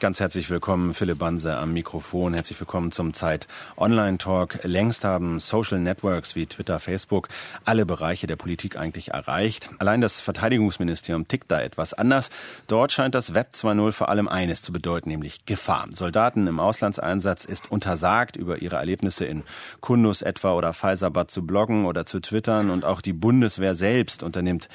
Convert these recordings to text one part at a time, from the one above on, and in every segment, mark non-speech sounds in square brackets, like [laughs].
Ganz herzlich willkommen, Philipp Banse am Mikrofon. Herzlich willkommen zum Zeit Online Talk. Längst haben Social Networks wie Twitter, Facebook alle Bereiche der Politik eigentlich erreicht. Allein das Verteidigungsministerium tickt da etwas anders. Dort scheint das Web 2.0 vor allem eines zu bedeuten, nämlich Gefahr. Soldaten im Auslandseinsatz ist untersagt, über ihre Erlebnisse in Kundus etwa oder Pfizerbad zu bloggen oder zu twittern und auch die Bundeswehr selbst unternimmt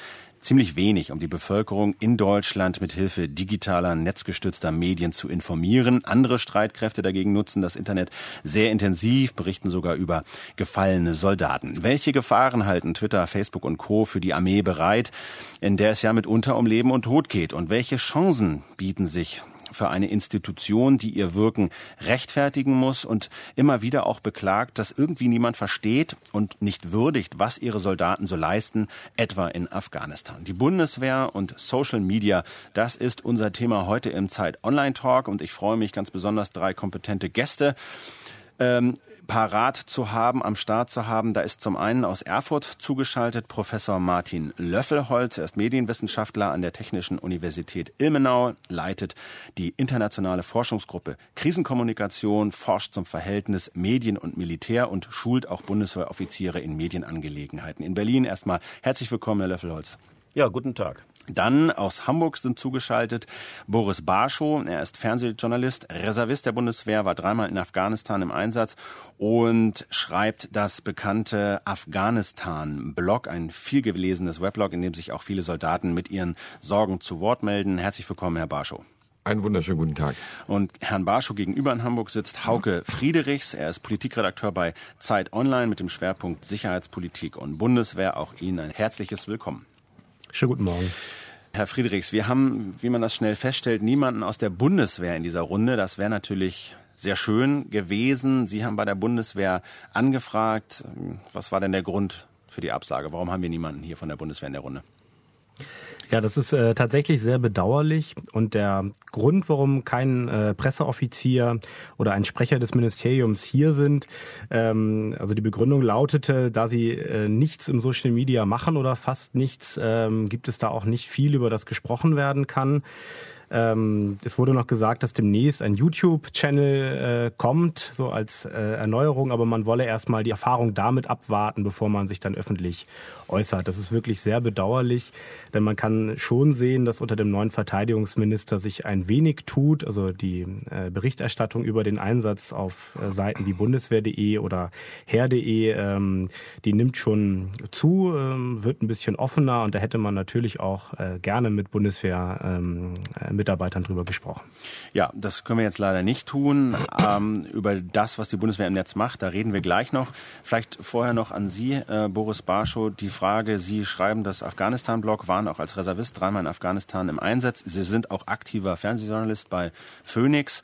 ziemlich wenig, um die Bevölkerung in Deutschland mit Hilfe digitaler, netzgestützter Medien zu informieren. Andere Streitkräfte dagegen nutzen das Internet sehr intensiv, berichten sogar über gefallene Soldaten. Welche Gefahren halten Twitter, Facebook und Co. für die Armee bereit, in der es ja mitunter um Leben und Tod geht? Und welche Chancen bieten sich für eine Institution, die ihr Wirken rechtfertigen muss und immer wieder auch beklagt, dass irgendwie niemand versteht und nicht würdigt, was ihre Soldaten so leisten, etwa in Afghanistan. Die Bundeswehr und Social Media, das ist unser Thema heute im Zeit Online Talk und ich freue mich ganz besonders, drei kompetente Gäste ähm, parat zu haben, am Start zu haben. Da ist zum einen aus Erfurt zugeschaltet Professor Martin Löffelholz. Er ist Medienwissenschaftler an der Technischen Universität Ilmenau, leitet die internationale Forschungsgruppe Krisenkommunikation, forscht zum Verhältnis Medien und Militär und schult auch Bundeswehroffiziere in Medienangelegenheiten. In Berlin erstmal herzlich willkommen, Herr Löffelholz. Ja, guten Tag. Dann aus Hamburg sind zugeschaltet Boris Barschow. Er ist Fernsehjournalist, Reservist der Bundeswehr, war dreimal in Afghanistan im Einsatz und schreibt das bekannte Afghanistan-Blog, ein vielgelesenes Weblog, in dem sich auch viele Soldaten mit ihren Sorgen zu Wort melden. Herzlich willkommen, Herr Barschow. Einen wunderschönen guten Tag. Und Herrn Barschow gegenüber in Hamburg sitzt Hauke Friedrichs. Er ist Politikredakteur bei Zeit Online mit dem Schwerpunkt Sicherheitspolitik und Bundeswehr. Auch Ihnen ein herzliches Willkommen. Schönen guten Morgen. Herr Friedrichs, wir haben, wie man das schnell feststellt, niemanden aus der Bundeswehr in dieser Runde. Das wäre natürlich sehr schön gewesen. Sie haben bei der Bundeswehr angefragt. Was war denn der Grund für die Absage? Warum haben wir niemanden hier von der Bundeswehr in der Runde? Ja, das ist äh, tatsächlich sehr bedauerlich. Und der Grund, warum kein äh, Presseoffizier oder ein Sprecher des Ministeriums hier sind, ähm, also die Begründung lautete, da sie äh, nichts im Social Media machen oder fast nichts, ähm, gibt es da auch nicht viel, über das gesprochen werden kann. Ähm, es wurde noch gesagt, dass demnächst ein YouTube-Channel äh, kommt, so als äh, Erneuerung, aber man wolle erstmal die Erfahrung damit abwarten, bevor man sich dann öffentlich äußert. Das ist wirklich sehr bedauerlich, denn man kann schon sehen, dass unter dem neuen Verteidigungsminister sich ein wenig tut. Also die äh, Berichterstattung über den Einsatz auf äh, Seiten wie Bundeswehr.de oder Heer.de, ähm, die nimmt schon zu, ähm, wird ein bisschen offener und da hätte man natürlich auch äh, gerne mit Bundeswehr ähm, Mitarbeitern drüber gesprochen. Ja, das können wir jetzt leider nicht tun. Ähm, über das, was die Bundeswehr im Netz macht, da reden wir gleich noch. Vielleicht vorher noch an Sie, äh, Boris Barschow, die Frage, Sie schreiben das Afghanistan-Blog, waren auch als Reservist dreimal in Afghanistan im Einsatz. Sie sind auch aktiver Fernsehjournalist bei Phoenix.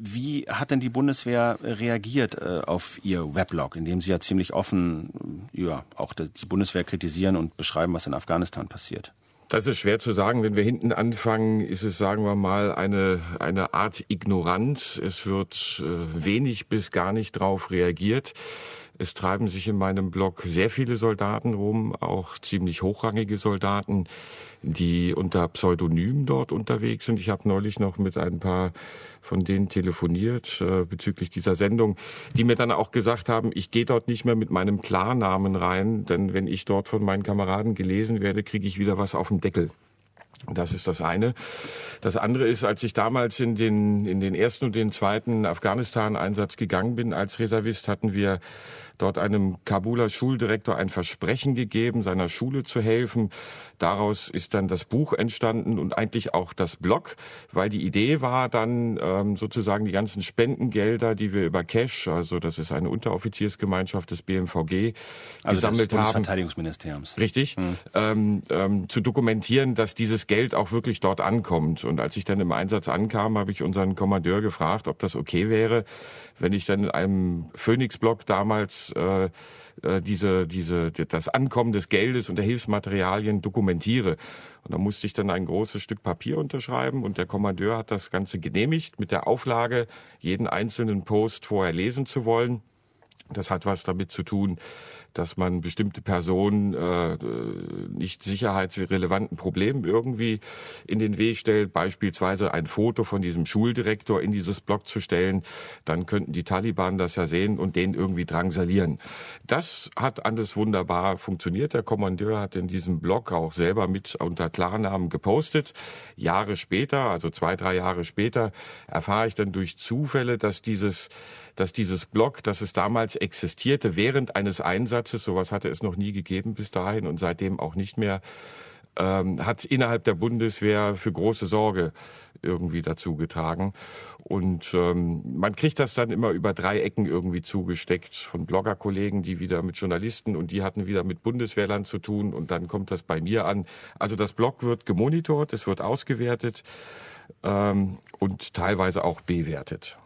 Wie hat denn die Bundeswehr reagiert äh, auf Ihr Weblog, in dem Sie ja ziemlich offen ja, auch die Bundeswehr kritisieren und beschreiben, was in Afghanistan passiert? Das ist schwer zu sagen. Wenn wir hinten anfangen, ist es, sagen wir mal, eine, eine Art Ignoranz. Es wird äh, wenig bis gar nicht drauf reagiert. Es treiben sich in meinem Blog sehr viele Soldaten rum, auch ziemlich hochrangige Soldaten, die unter Pseudonym dort unterwegs sind. Ich habe neulich noch mit ein paar von denen telefoniert äh, bezüglich dieser Sendung, die mir dann auch gesagt haben, ich gehe dort nicht mehr mit meinem Klarnamen rein, denn wenn ich dort von meinen Kameraden gelesen werde, kriege ich wieder was auf den Deckel. Das ist das eine. Das andere ist, als ich damals in den, in den ersten und den zweiten Afghanistan-Einsatz gegangen bin als Reservist, hatten wir dort einem Kabuler Schuldirektor ein Versprechen gegeben, seiner Schule zu helfen. Daraus ist dann das Buch entstanden und eigentlich auch das Blog, weil die Idee war dann ähm, sozusagen die ganzen Spendengelder, die wir über Cash, also das ist eine Unteroffiziersgemeinschaft des BMVG, also gesammelt des haben. Richtig. Hm. Ähm, ähm, zu dokumentieren, dass dieses Geld auch wirklich dort ankommt. Und als ich dann im Einsatz ankam, habe ich unseren Kommandeur gefragt, ob das okay wäre, wenn ich dann in einem Phoenix-Blog damals äh, äh, diese, diese, das Ankommen des Geldes und der Hilfsmaterialien dokumentiere. Und da musste ich dann ein großes Stück Papier unterschreiben und der Kommandeur hat das Ganze genehmigt mit der Auflage, jeden einzelnen Post vorher lesen zu wollen. Das hat was damit zu tun, dass man bestimmte Personen äh, nicht sicherheitsrelevanten Problemen irgendwie in den Weg stellt, beispielsweise ein Foto von diesem Schuldirektor in dieses Blog zu stellen, dann könnten die Taliban das ja sehen und den irgendwie drangsalieren. Das hat alles wunderbar funktioniert. Der Kommandeur hat in diesem Blog auch selber mit unter Klarnamen gepostet. Jahre später, also zwei, drei Jahre später, erfahre ich dann durch Zufälle, dass dieses dass dieses Blog, dass es damals existierte während eines Einsatzes, sowas hatte es noch nie gegeben bis dahin und seitdem auch nicht mehr, ähm, hat innerhalb der Bundeswehr für große Sorge irgendwie dazu getragen. Und ähm, man kriegt das dann immer über drei Ecken irgendwie zugesteckt von Bloggerkollegen, die wieder mit Journalisten und die hatten wieder mit Bundeswehrland zu tun und dann kommt das bei mir an. Also das Blog wird gemonitort, es wird ausgewertet ähm, und teilweise auch bewertet.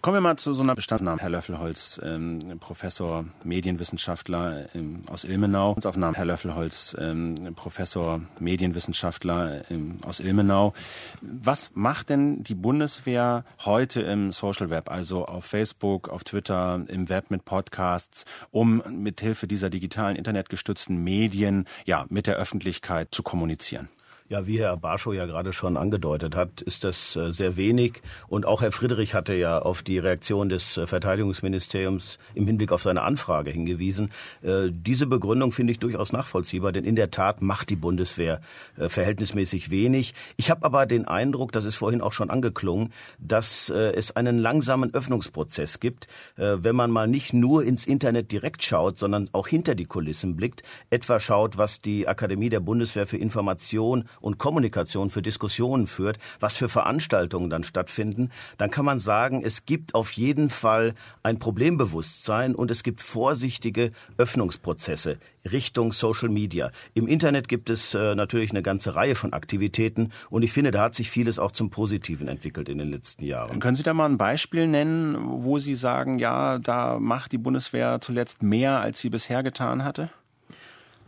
Kommen wir mal zu so einer Bestandnahme. Herr Löffelholz, ähm, Professor, Medienwissenschaftler ähm, aus Ilmenau. Aufnahme. Herr Löffelholz, ähm, Professor, Medienwissenschaftler ähm, aus Ilmenau. Was macht denn die Bundeswehr heute im Social Web, also auf Facebook, auf Twitter, im Web mit Podcasts, um mithilfe dieser digitalen, internetgestützten Medien ja mit der Öffentlichkeit zu kommunizieren? Ja, wie Herr Barschow ja gerade schon angedeutet hat, ist das äh, sehr wenig. Und auch Herr Friedrich hatte ja auf die Reaktion des äh, Verteidigungsministeriums im Hinblick auf seine Anfrage hingewiesen. Äh, diese Begründung finde ich durchaus nachvollziehbar, denn in der Tat macht die Bundeswehr verhältnismäßig wenig. Ich habe aber den Eindruck, das ist vorhin auch schon angeklungen, dass es einen langsamen Öffnungsprozess gibt, wenn man mal nicht nur ins Internet direkt schaut, sondern auch hinter die Kulissen blickt, etwa schaut, was die Akademie der Bundeswehr für Information und Kommunikation für Diskussionen führt, was für Veranstaltungen dann stattfinden, dann kann man sagen, es gibt auf jeden Fall ein Problembewusstsein und es gibt vorsichtige Öffnungsprozesse Richtung Social Media. Im Internet gibt es äh, natürlich eine ganze Reihe von Aktivitäten und ich finde, da hat sich vieles auch zum Positiven entwickelt in den letzten Jahren. Können Sie da mal ein Beispiel nennen, wo Sie sagen, ja, da macht die Bundeswehr zuletzt mehr, als sie bisher getan hatte?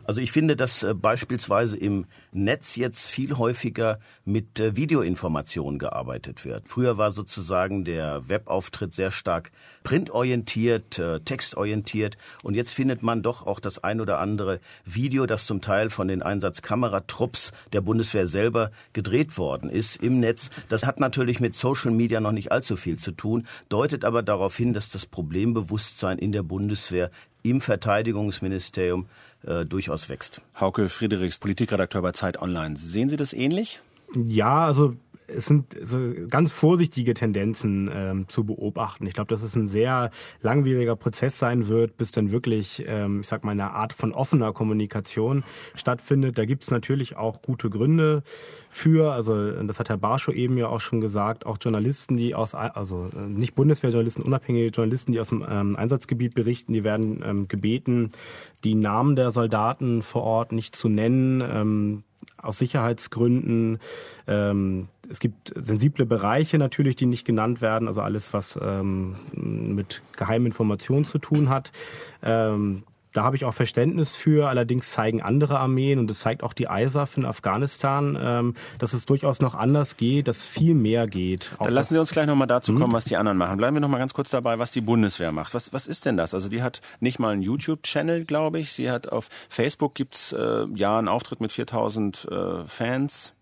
Also ich finde, dass äh, beispielsweise im Netz jetzt viel häufiger mit äh, Videoinformationen gearbeitet wird. Früher war sozusagen der Webauftritt sehr stark printorientiert, äh, textorientiert und jetzt findet man doch auch das ein oder andere Video, das zum Teil von den Einsatzkameratrupps der Bundeswehr selber gedreht worden ist im Netz. Das hat natürlich mit Social Media noch nicht allzu viel zu tun, deutet aber darauf hin, dass das Problembewusstsein in der Bundeswehr im Verteidigungsministerium äh, durchaus wächst. Hauke Friedrichs, Politikredakteur bei Zeit Online. Sehen Sie das ähnlich? Ja, also es sind so ganz vorsichtige Tendenzen ähm, zu beobachten. Ich glaube, dass es ein sehr langwieriger Prozess sein wird, bis dann wirklich, ähm, ich sag mal, eine Art von offener Kommunikation stattfindet. Da gibt es natürlich auch gute Gründe für. Also das hat Herr Barschow eben ja auch schon gesagt. Auch Journalisten, die aus, also äh, nicht Bundeswehrjournalisten, unabhängige Journalisten, die aus dem ähm, Einsatzgebiet berichten, die werden ähm, gebeten, die Namen der Soldaten vor Ort nicht zu nennen. Ähm, aus Sicherheitsgründen. Ähm, es gibt sensible Bereiche natürlich, die nicht genannt werden, also alles, was ähm, mit geheimen Informationen zu tun hat. Ähm, da habe ich auch Verständnis für. Allerdings zeigen andere Armeen und es zeigt auch die ISAF in Afghanistan, ähm, dass es durchaus noch anders geht, dass viel mehr geht. Dann lassen Sie uns gleich nochmal dazu kommen, hm? was die anderen machen. Bleiben wir nochmal ganz kurz dabei, was die Bundeswehr macht. Was, was ist denn das? Also die hat nicht mal einen YouTube-Channel, glaube ich. Sie hat auf Facebook gibt's äh, ja einen Auftritt mit 4000 äh, Fans.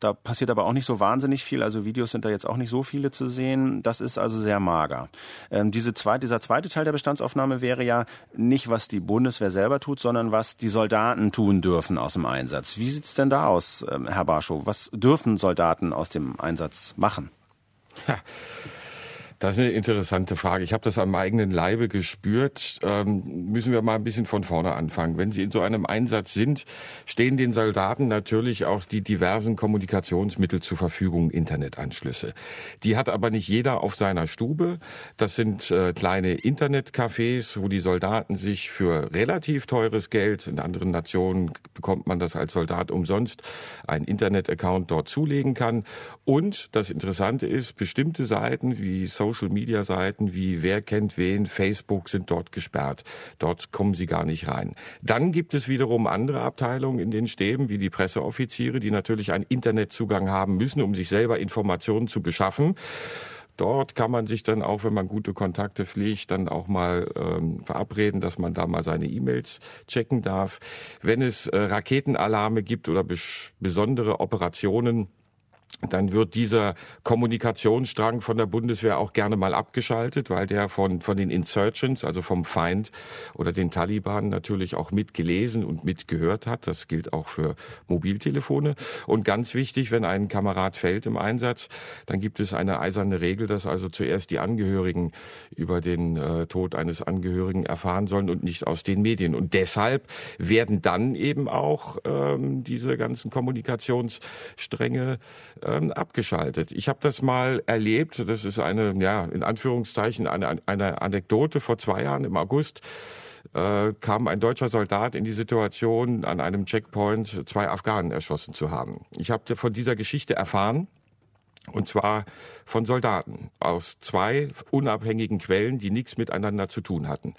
Da passiert aber auch nicht so wahnsinnig viel. Also Videos sind da jetzt auch nicht so viele zu sehen. Das ist also sehr mager. Ähm, diese zweite, dieser zweite Teil der Bestandsaufnahme wäre ja nicht, was die Bundeswehr selber tut, sondern was die Soldaten tun dürfen aus dem Einsatz. Wie sieht's denn da aus, ähm, Herr Barschow? Was dürfen Soldaten aus dem Einsatz machen? Ja. Das ist eine interessante Frage. Ich habe das am eigenen Leibe gespürt. Ähm, müssen wir mal ein bisschen von vorne anfangen. Wenn Sie in so einem Einsatz sind, stehen den Soldaten natürlich auch die diversen Kommunikationsmittel zur Verfügung, Internetanschlüsse. Die hat aber nicht jeder auf seiner Stube. Das sind äh, kleine Internetcafés, wo die Soldaten sich für relativ teures Geld, in anderen Nationen bekommt man das als Soldat umsonst, einen Internetaccount dort zulegen kann. Und das Interessante ist, bestimmte Seiten wie Social Social-Media-Seiten wie Wer kennt wen, Facebook sind dort gesperrt. Dort kommen sie gar nicht rein. Dann gibt es wiederum andere Abteilungen in den Stäben, wie die Presseoffiziere, die natürlich einen Internetzugang haben müssen, um sich selber Informationen zu beschaffen. Dort kann man sich dann auch, wenn man gute Kontakte pflegt, dann auch mal ähm, verabreden, dass man da mal seine E-Mails checken darf. Wenn es äh, Raketenalarme gibt oder besondere Operationen, dann wird dieser Kommunikationsstrang von der Bundeswehr auch gerne mal abgeschaltet, weil der von, von den Insurgents, also vom Feind oder den Taliban natürlich auch mitgelesen und mitgehört hat. Das gilt auch für Mobiltelefone. Und ganz wichtig, wenn ein Kamerad fällt im Einsatz, dann gibt es eine eiserne Regel, dass also zuerst die Angehörigen über den äh, Tod eines Angehörigen erfahren sollen und nicht aus den Medien. Und deshalb werden dann eben auch ähm, diese ganzen Kommunikationsstränge ähm, abgeschaltet. Ich habe das mal erlebt, das ist eine, ja, in Anführungszeichen, eine, eine Anekdote vor zwei Jahren im August äh, kam ein deutscher Soldat in die Situation, an einem Checkpoint zwei Afghanen erschossen zu haben. Ich habe von dieser Geschichte erfahren. Und zwar von Soldaten aus zwei unabhängigen Quellen, die nichts miteinander zu tun hatten.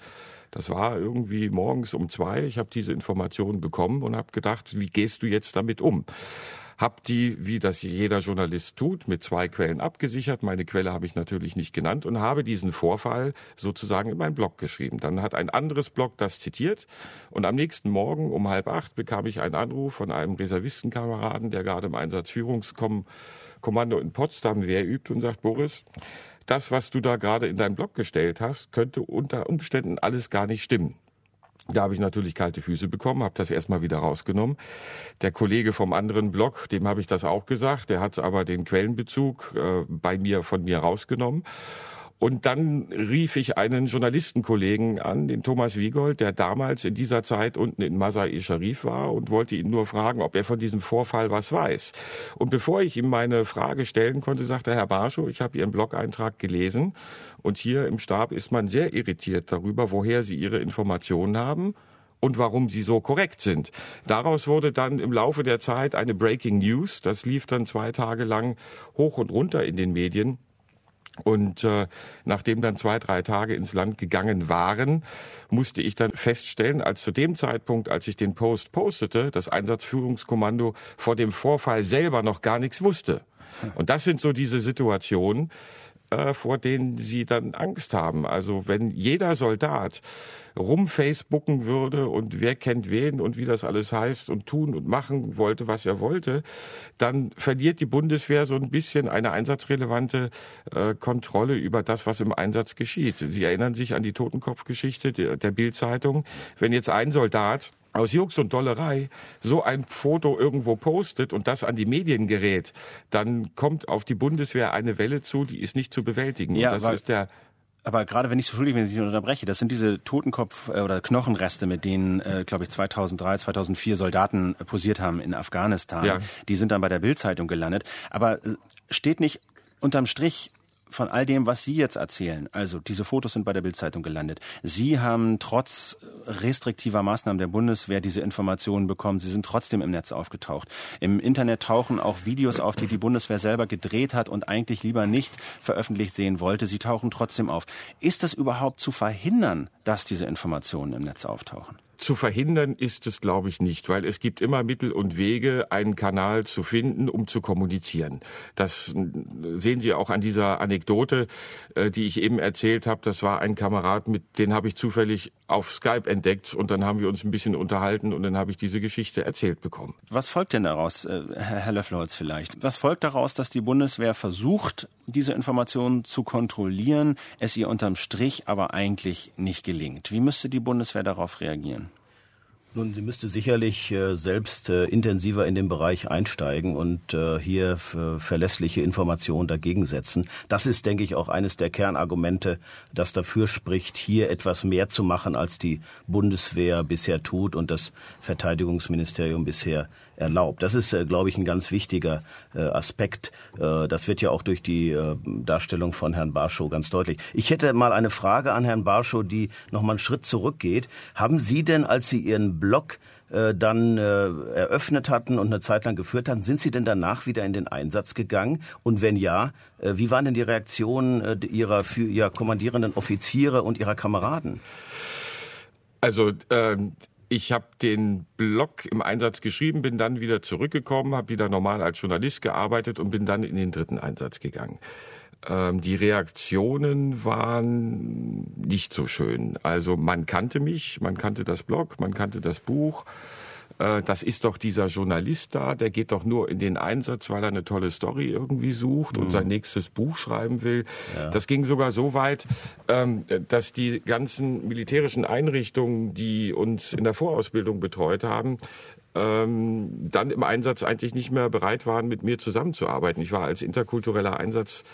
Das war irgendwie morgens um zwei. Ich habe diese Informationen bekommen und habe gedacht, wie gehst du jetzt damit um? Hab die, wie das jeder Journalist tut, mit zwei Quellen abgesichert. Meine Quelle habe ich natürlich nicht genannt und habe diesen Vorfall sozusagen in meinen Blog geschrieben. Dann hat ein anderes Blog das zitiert und am nächsten Morgen um halb acht bekam ich einen Anruf von einem Reservistenkameraden, der gerade im Einsatzführungskommando in Potsdam Wehr übt und sagt, Boris, das, was du da gerade in deinem Blog gestellt hast, könnte unter Umständen alles gar nicht stimmen. Da habe ich natürlich kalte Füße bekommen, habe das erstmal wieder rausgenommen. Der Kollege vom anderen Blog, dem habe ich das auch gesagt, der hat aber den Quellenbezug äh, bei mir von mir rausgenommen. Und dann rief ich einen Journalistenkollegen an, den Thomas Wiegold, der damals in dieser Zeit unten in Masai Sharif war und wollte ihn nur fragen, ob er von diesem Vorfall was weiß. Und bevor ich ihm meine Frage stellen konnte, sagte Herr Barschow, ich habe Ihren Blog-Eintrag gelesen und hier im Stab ist man sehr irritiert darüber, woher Sie Ihre Informationen haben und warum sie so korrekt sind. Daraus wurde dann im Laufe der Zeit eine Breaking News. Das lief dann zwei Tage lang hoch und runter in den Medien. Und äh, nachdem dann zwei, drei Tage ins Land gegangen waren, musste ich dann feststellen, als zu dem Zeitpunkt, als ich den Post postete, das Einsatzführungskommando vor dem Vorfall selber noch gar nichts wusste. Und das sind so diese Situationen, äh, vor denen sie dann Angst haben. Also wenn jeder Soldat rumfacebooken würde und wer kennt wen und wie das alles heißt und tun und machen wollte, was er wollte, dann verliert die Bundeswehr so ein bisschen eine einsatzrelevante äh, Kontrolle über das, was im Einsatz geschieht. Sie erinnern sich an die Totenkopfgeschichte der, der Bildzeitung. Wenn jetzt ein Soldat aus Jux und Dollerei so ein Foto irgendwo postet und das an die Medien gerät, dann kommt auf die Bundeswehr eine Welle zu, die ist nicht zu bewältigen. Ja, und das ist der aber gerade wenn ich so schuldig, wenn ich nicht unterbreche, das sind diese Totenkopf- äh, oder Knochenreste, mit denen, äh, glaube ich, 2003, 2004 Soldaten posiert haben in Afghanistan. Ja. Die sind dann bei der Bildzeitung gelandet. Aber äh, steht nicht unterm Strich von all dem, was Sie jetzt erzählen, also diese Fotos sind bei der Bildzeitung gelandet. Sie haben trotz restriktiver Maßnahmen der Bundeswehr diese Informationen bekommen. Sie sind trotzdem im Netz aufgetaucht. Im Internet tauchen auch Videos auf, die die Bundeswehr selber gedreht hat und eigentlich lieber nicht veröffentlicht sehen wollte. Sie tauchen trotzdem auf. Ist es überhaupt zu verhindern, dass diese Informationen im Netz auftauchen? Zu verhindern ist es, glaube ich, nicht, weil es gibt immer Mittel und Wege, einen Kanal zu finden, um zu kommunizieren. Das sehen Sie auch an dieser Anekdote, äh, die ich eben erzählt habe. Das war ein Kamerad, mit den habe ich zufällig auf Skype entdeckt und dann haben wir uns ein bisschen unterhalten und dann habe ich diese Geschichte erzählt bekommen. Was folgt denn daraus, äh, Herr Löfflerholz vielleicht? Was folgt daraus, dass die Bundeswehr versucht, diese Informationen zu kontrollieren, es ihr unterm Strich aber eigentlich nicht gelingt? Wie müsste die Bundeswehr darauf reagieren? Nun, sie müsste sicherlich äh, selbst äh, intensiver in den Bereich einsteigen und äh, hier verlässliche Informationen dagegen setzen. Das ist, denke ich, auch eines der Kernargumente, das dafür spricht, hier etwas mehr zu machen, als die Bundeswehr bisher tut und das Verteidigungsministerium bisher erlaubt. Das ist, äh, glaube ich, ein ganz wichtiger äh, Aspekt. Äh, das wird ja auch durch die Darstellung von Herrn Barschow ganz deutlich. Ich hätte mal eine Frage an Herrn Barschow, die noch mal einen Schritt zurückgeht. Haben Sie denn, als Sie Ihren Blog dann äh, eröffnet hatten und eine Zeit lang geführt hatten, sind Sie denn danach wieder in den Einsatz gegangen? Und wenn ja, wie waren denn die Reaktionen äh, Ihrer für Ihrer kommandierenden Offiziere und Ihrer Kameraden? Also ähm, ich habe den Blog im Einsatz geschrieben, bin dann wieder zurückgekommen, habe wieder normal als Journalist gearbeitet und bin dann in den dritten Einsatz gegangen. Ähm, die Reaktionen waren nicht so schön. Also man kannte mich, man kannte das Blog, man kannte das Buch äh, das ist doch dieser Journalist da, der geht doch nur in den Einsatz, weil er eine tolle Story irgendwie sucht mhm. und sein nächstes Buch schreiben will. Ja. Das ging sogar so weit, ähm, dass die ganzen militärischen Einrichtungen, die uns in der Vorausbildung betreut haben, ähm, dann im Einsatz eigentlich nicht mehr bereit waren, mit mir zusammenzuarbeiten. Ich war als interkultureller Einsatz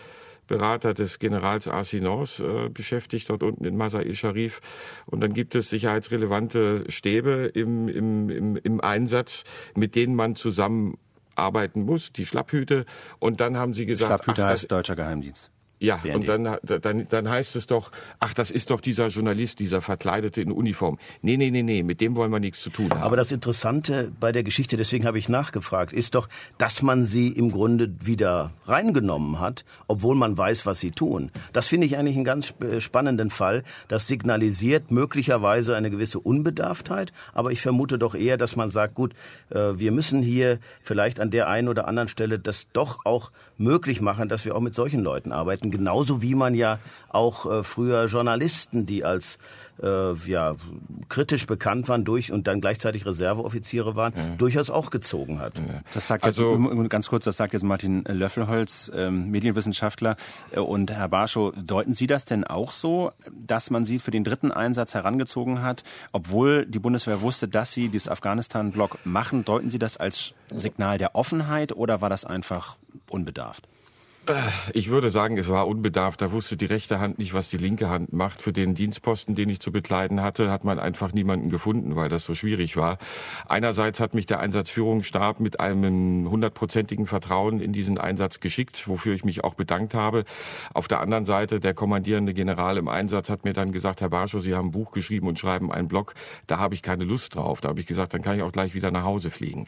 Berater des Generals Arsinons äh, beschäftigt, dort unten in Masai Sharif. Und dann gibt es sicherheitsrelevante Stäbe im, im, im, im Einsatz, mit denen man zusammenarbeiten muss, die Schlapphüte. Und dann haben sie gesagt... Schlapphüte ach, heißt deutscher Geheimdienst. Ja, BND. und dann, dann, dann heißt es doch, ach, das ist doch dieser Journalist, dieser Verkleidete in Uniform. Nee, nee, nee, nee, mit dem wollen wir nichts zu tun haben. Aber das Interessante bei der Geschichte, deswegen habe ich nachgefragt, ist doch, dass man sie im Grunde wieder reingenommen hat, obwohl man weiß, was sie tun. Das finde ich eigentlich einen ganz spannenden Fall. Das signalisiert möglicherweise eine gewisse Unbedarftheit, aber ich vermute doch eher, dass man sagt, gut, äh, wir müssen hier vielleicht an der einen oder anderen Stelle das doch auch möglich machen, dass wir auch mit solchen Leuten arbeiten genauso wie man ja auch äh, früher Journalisten, die als äh, ja, kritisch bekannt waren durch und dann gleichzeitig Reserveoffiziere waren, ja. durchaus auch gezogen hat. Ja. Das sagt also jetzt, ganz kurz, das sagt jetzt Martin Löffelholz, ähm, Medienwissenschaftler äh, und Herr Barschow, deuten Sie das denn auch so, dass man Sie für den dritten Einsatz herangezogen hat, obwohl die Bundeswehr wusste, dass Sie dieses Afghanistan-Block machen? Deuten Sie das als Signal der Offenheit oder war das einfach unbedarft? Ich würde sagen, es war unbedarft. Da wusste die rechte Hand nicht, was die linke Hand macht. Für den Dienstposten, den ich zu bekleiden hatte, hat man einfach niemanden gefunden, weil das so schwierig war. Einerseits hat mich der Einsatzführungsstab mit einem hundertprozentigen Vertrauen in diesen Einsatz geschickt, wofür ich mich auch bedankt habe. Auf der anderen Seite, der kommandierende General im Einsatz hat mir dann gesagt, Herr Barschow, Sie haben ein Buch geschrieben und schreiben einen Blog. Da habe ich keine Lust drauf. Da habe ich gesagt, dann kann ich auch gleich wieder nach Hause fliegen.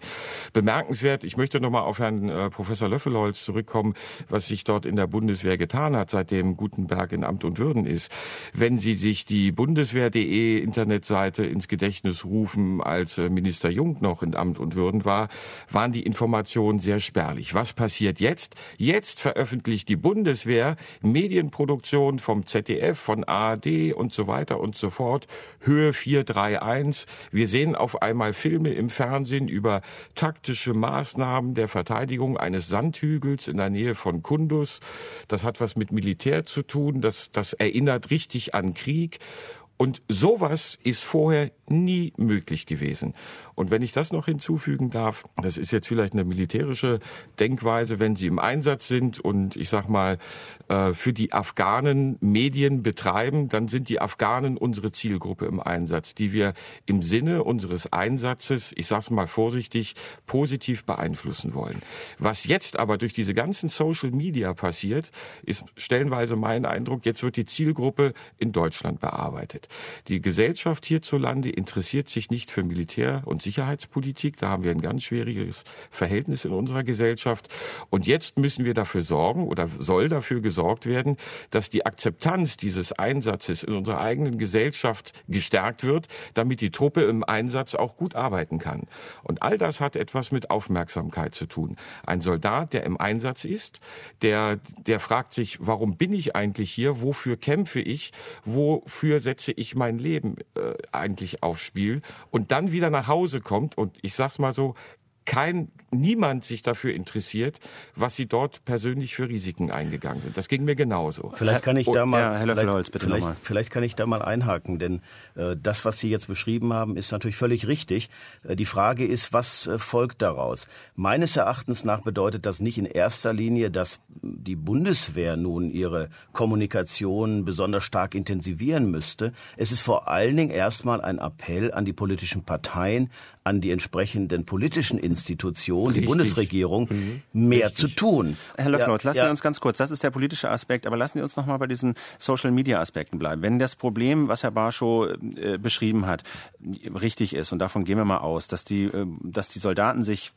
Bemerkenswert, ich möchte nochmal auf Herrn äh, Professor Löffelholz zurückkommen, was was sich dort in der Bundeswehr getan hat, seitdem Gutenberg in Amt und Würden ist. Wenn Sie sich die Bundeswehr.de Internetseite ins Gedächtnis rufen, als äh, Minister Jung noch in Amt und Würden war, waren die Informationen sehr spärlich. Was passiert jetzt? Jetzt veröffentlicht die Bundeswehr Medienproduktion vom ZDF, von ARD und so weiter und so fort. Höhe 431. Wir sehen auf einmal Filme im Fernsehen über taktische Maßnahmen der Verteidigung eines Sandhügels in der Nähe von Kundus Fundus. Das hat was mit Militär zu tun. Das, das erinnert richtig an Krieg. Und sowas ist vorher nie möglich gewesen. Und wenn ich das noch hinzufügen darf, das ist jetzt vielleicht eine militärische Denkweise, wenn sie im Einsatz sind und ich sag mal äh, für die Afghanen Medien betreiben, dann sind die Afghanen unsere Zielgruppe im Einsatz, die wir im Sinne unseres Einsatzes, ich sag's mal vorsichtig, positiv beeinflussen wollen. Was jetzt aber durch diese ganzen Social Media passiert, ist stellenweise mein Eindruck, jetzt wird die Zielgruppe in Deutschland bearbeitet. Die Gesellschaft hierzulande interessiert sich nicht für Militär- und Sicherheitspolitik. Da haben wir ein ganz schwieriges Verhältnis in unserer Gesellschaft. Und jetzt müssen wir dafür sorgen oder soll dafür gesorgt werden, dass die Akzeptanz dieses Einsatzes in unserer eigenen Gesellschaft gestärkt wird, damit die Truppe im Einsatz auch gut arbeiten kann. Und all das hat etwas mit Aufmerksamkeit zu tun. Ein Soldat, der im Einsatz ist, der, der fragt sich, warum bin ich eigentlich hier? Wofür kämpfe ich? Wofür setze ich mein Leben äh, eigentlich aufs Spiel? Und dann wieder nach Hause kommt und ich sag's mal so, kein, niemand sich dafür interessiert, was sie dort persönlich für Risiken eingegangen sind. Das ging mir genauso. Vielleicht kann ich da mal, ja, Herr vielleicht, bitte vielleicht, vielleicht kann ich da mal einhaken, denn äh, das, was Sie jetzt beschrieben haben, ist natürlich völlig richtig. Äh, die Frage ist, was äh, folgt daraus? Meines Erachtens nach bedeutet das nicht in erster Linie, dass die Bundeswehr nun ihre Kommunikation besonders stark intensivieren müsste. Es ist vor allen Dingen erstmal ein Appell an die politischen Parteien, an die entsprechenden politischen Institutionen, Richtig. die Bundesregierung, mhm. mehr Richtig. zu tun. Herr Löffler, ja, lassen ja. Sie uns ganz kurz, das ist der politische Aspekt, aber lassen Sie uns noch mal bei diesen Social-Media-Aspekten bleiben. Wenn das Problem, was Herr Barschow äh, beschrieben hat, richtig ist, und davon gehen wir mal aus, dass die, äh, dass die Soldaten sich,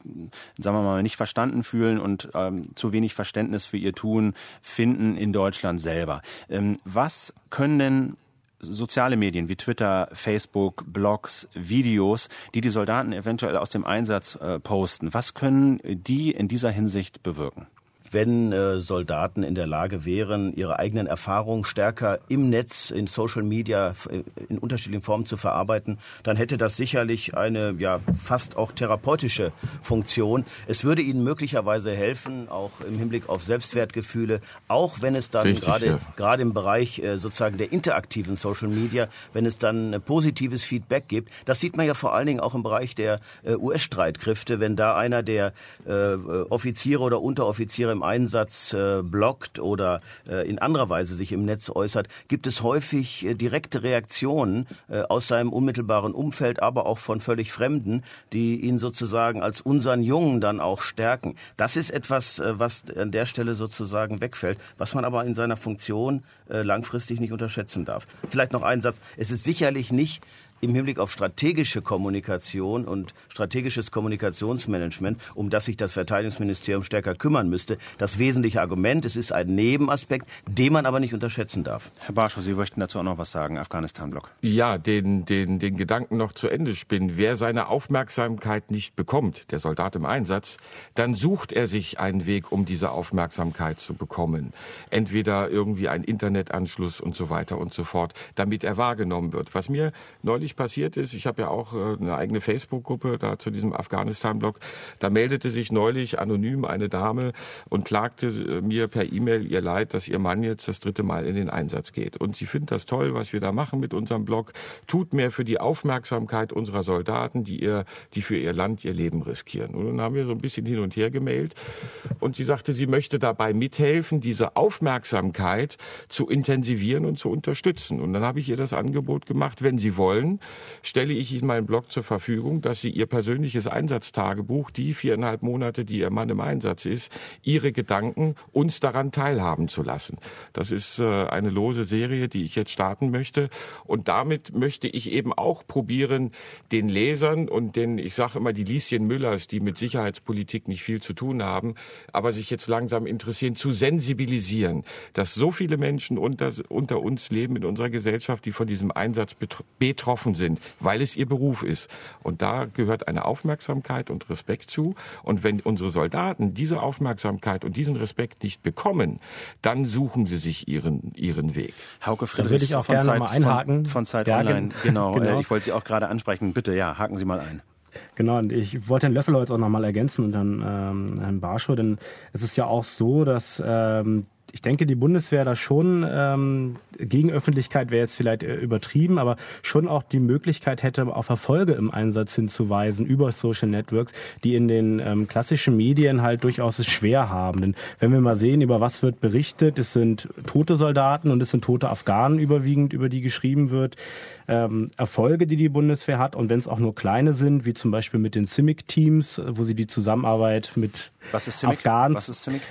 sagen wir mal, nicht verstanden fühlen und ähm, zu wenig Verständnis für ihr Tun finden in Deutschland selber. Ähm, was können denn soziale Medien wie Twitter, Facebook, Blogs, Videos, die die Soldaten eventuell aus dem Einsatz äh, posten. Was können die in dieser Hinsicht bewirken? Wenn äh, Soldaten in der Lage wären, ihre eigenen Erfahrungen stärker im Netz, in Social Media, äh, in unterschiedlichen Formen zu verarbeiten, dann hätte das sicherlich eine ja fast auch therapeutische Funktion. Es würde ihnen möglicherweise helfen, auch im Hinblick auf Selbstwertgefühle, auch wenn es dann gerade ja. gerade im Bereich äh, sozusagen der interaktiven Social Media, wenn es dann äh, positives Feedback gibt. Das sieht man ja vor allen Dingen auch im Bereich der äh, US-Streitkräfte, wenn da einer der äh, Offiziere oder Unteroffiziere im Einsatz äh, blockt oder äh, in anderer Weise sich im Netz äußert, gibt es häufig äh, direkte Reaktionen äh, aus seinem unmittelbaren Umfeld, aber auch von völlig Fremden, die ihn sozusagen als unseren Jungen dann auch stärken. Das ist etwas, äh, was an der Stelle sozusagen wegfällt, was man aber in seiner Funktion äh, langfristig nicht unterschätzen darf. Vielleicht noch ein Satz. Es ist sicherlich nicht im Hinblick auf strategische Kommunikation und strategisches Kommunikationsmanagement, um das sich das Verteidigungsministerium stärker kümmern müsste, das wesentliche Argument. Es ist ein Nebenaspekt, den man aber nicht unterschätzen darf. Herr Barschow, Sie möchten dazu auch noch was sagen, Afghanistan-Block. Ja, den, den, den Gedanken noch zu Ende spinnen. Wer seine Aufmerksamkeit nicht bekommt, der Soldat im Einsatz, dann sucht er sich einen Weg, um diese Aufmerksamkeit zu bekommen. Entweder irgendwie ein Internetanschluss und so weiter und so fort, damit er wahrgenommen wird. Was mir neulich neulich passiert ist, ich habe ja auch äh, eine eigene Facebook-Gruppe da zu diesem Afghanistan-Blog, da meldete sich neulich anonym eine Dame und klagte äh, mir per E-Mail ihr Leid, dass ihr Mann jetzt das dritte Mal in den Einsatz geht. Und sie findet das toll, was wir da machen mit unserem Blog, tut mehr für die Aufmerksamkeit unserer Soldaten, die ihr, die für ihr Land ihr Leben riskieren. Und dann haben wir so ein bisschen hin und her gemailt und sie sagte, sie möchte dabei mithelfen, diese Aufmerksamkeit zu intensivieren und zu unterstützen. Und dann habe ich ihr das Angebot gemacht, wenn Sie wollen, stelle ich Ihnen meinen Blog zur Verfügung, dass Sie Ihr persönliches Einsatztagebuch, die viereinhalb Monate, die Ihr Mann im Einsatz ist, Ihre Gedanken uns daran teilhaben zu lassen. Das ist äh, eine lose Serie, die ich jetzt starten möchte. Und damit möchte ich eben auch probieren, den Lesern und den, ich sage immer, die Lieschen Müllers, die mit Sicherheitspolitik nicht viel zu tun haben, aber sich jetzt langsam interessieren, zu sensibilisieren, dass so viele Menschen unter, unter uns leben in unserer Gesellschaft, die von diesem Einsatz betroffen betroffen sind, weil es ihr Beruf ist. Und da gehört eine Aufmerksamkeit und Respekt zu. Und wenn unsere Soldaten diese Aufmerksamkeit und diesen Respekt nicht bekommen, dann suchen sie sich ihren, ihren Weg. Hauke Friedrich, würde ich auch gerne Zeit, mal einhaken. Von, von Zeit ja, Online, genau. [laughs] genau. Äh, ich wollte Sie auch gerade ansprechen. Bitte, ja, haken Sie mal ein. Genau, und ich wollte den Löffelholz auch nochmal ergänzen und dann ähm, Herrn Barschow, denn es ist ja auch so, dass ähm, ich denke, die Bundeswehr da schon ähm, gegen Öffentlichkeit wäre jetzt vielleicht äh, übertrieben, aber schon auch die Möglichkeit hätte, auf Erfolge im Einsatz hinzuweisen über Social Networks, die in den ähm, klassischen Medien halt durchaus es schwer haben. Denn wenn wir mal sehen, über was wird berichtet, es sind tote Soldaten und es sind tote Afghanen überwiegend, über die geschrieben wird, ähm, Erfolge, die die Bundeswehr hat und wenn es auch nur kleine sind, wie zum Beispiel mit den CIMIC-Teams, wo sie die Zusammenarbeit mit was ist CIMIC? Afghanen. Was ist CIMIC?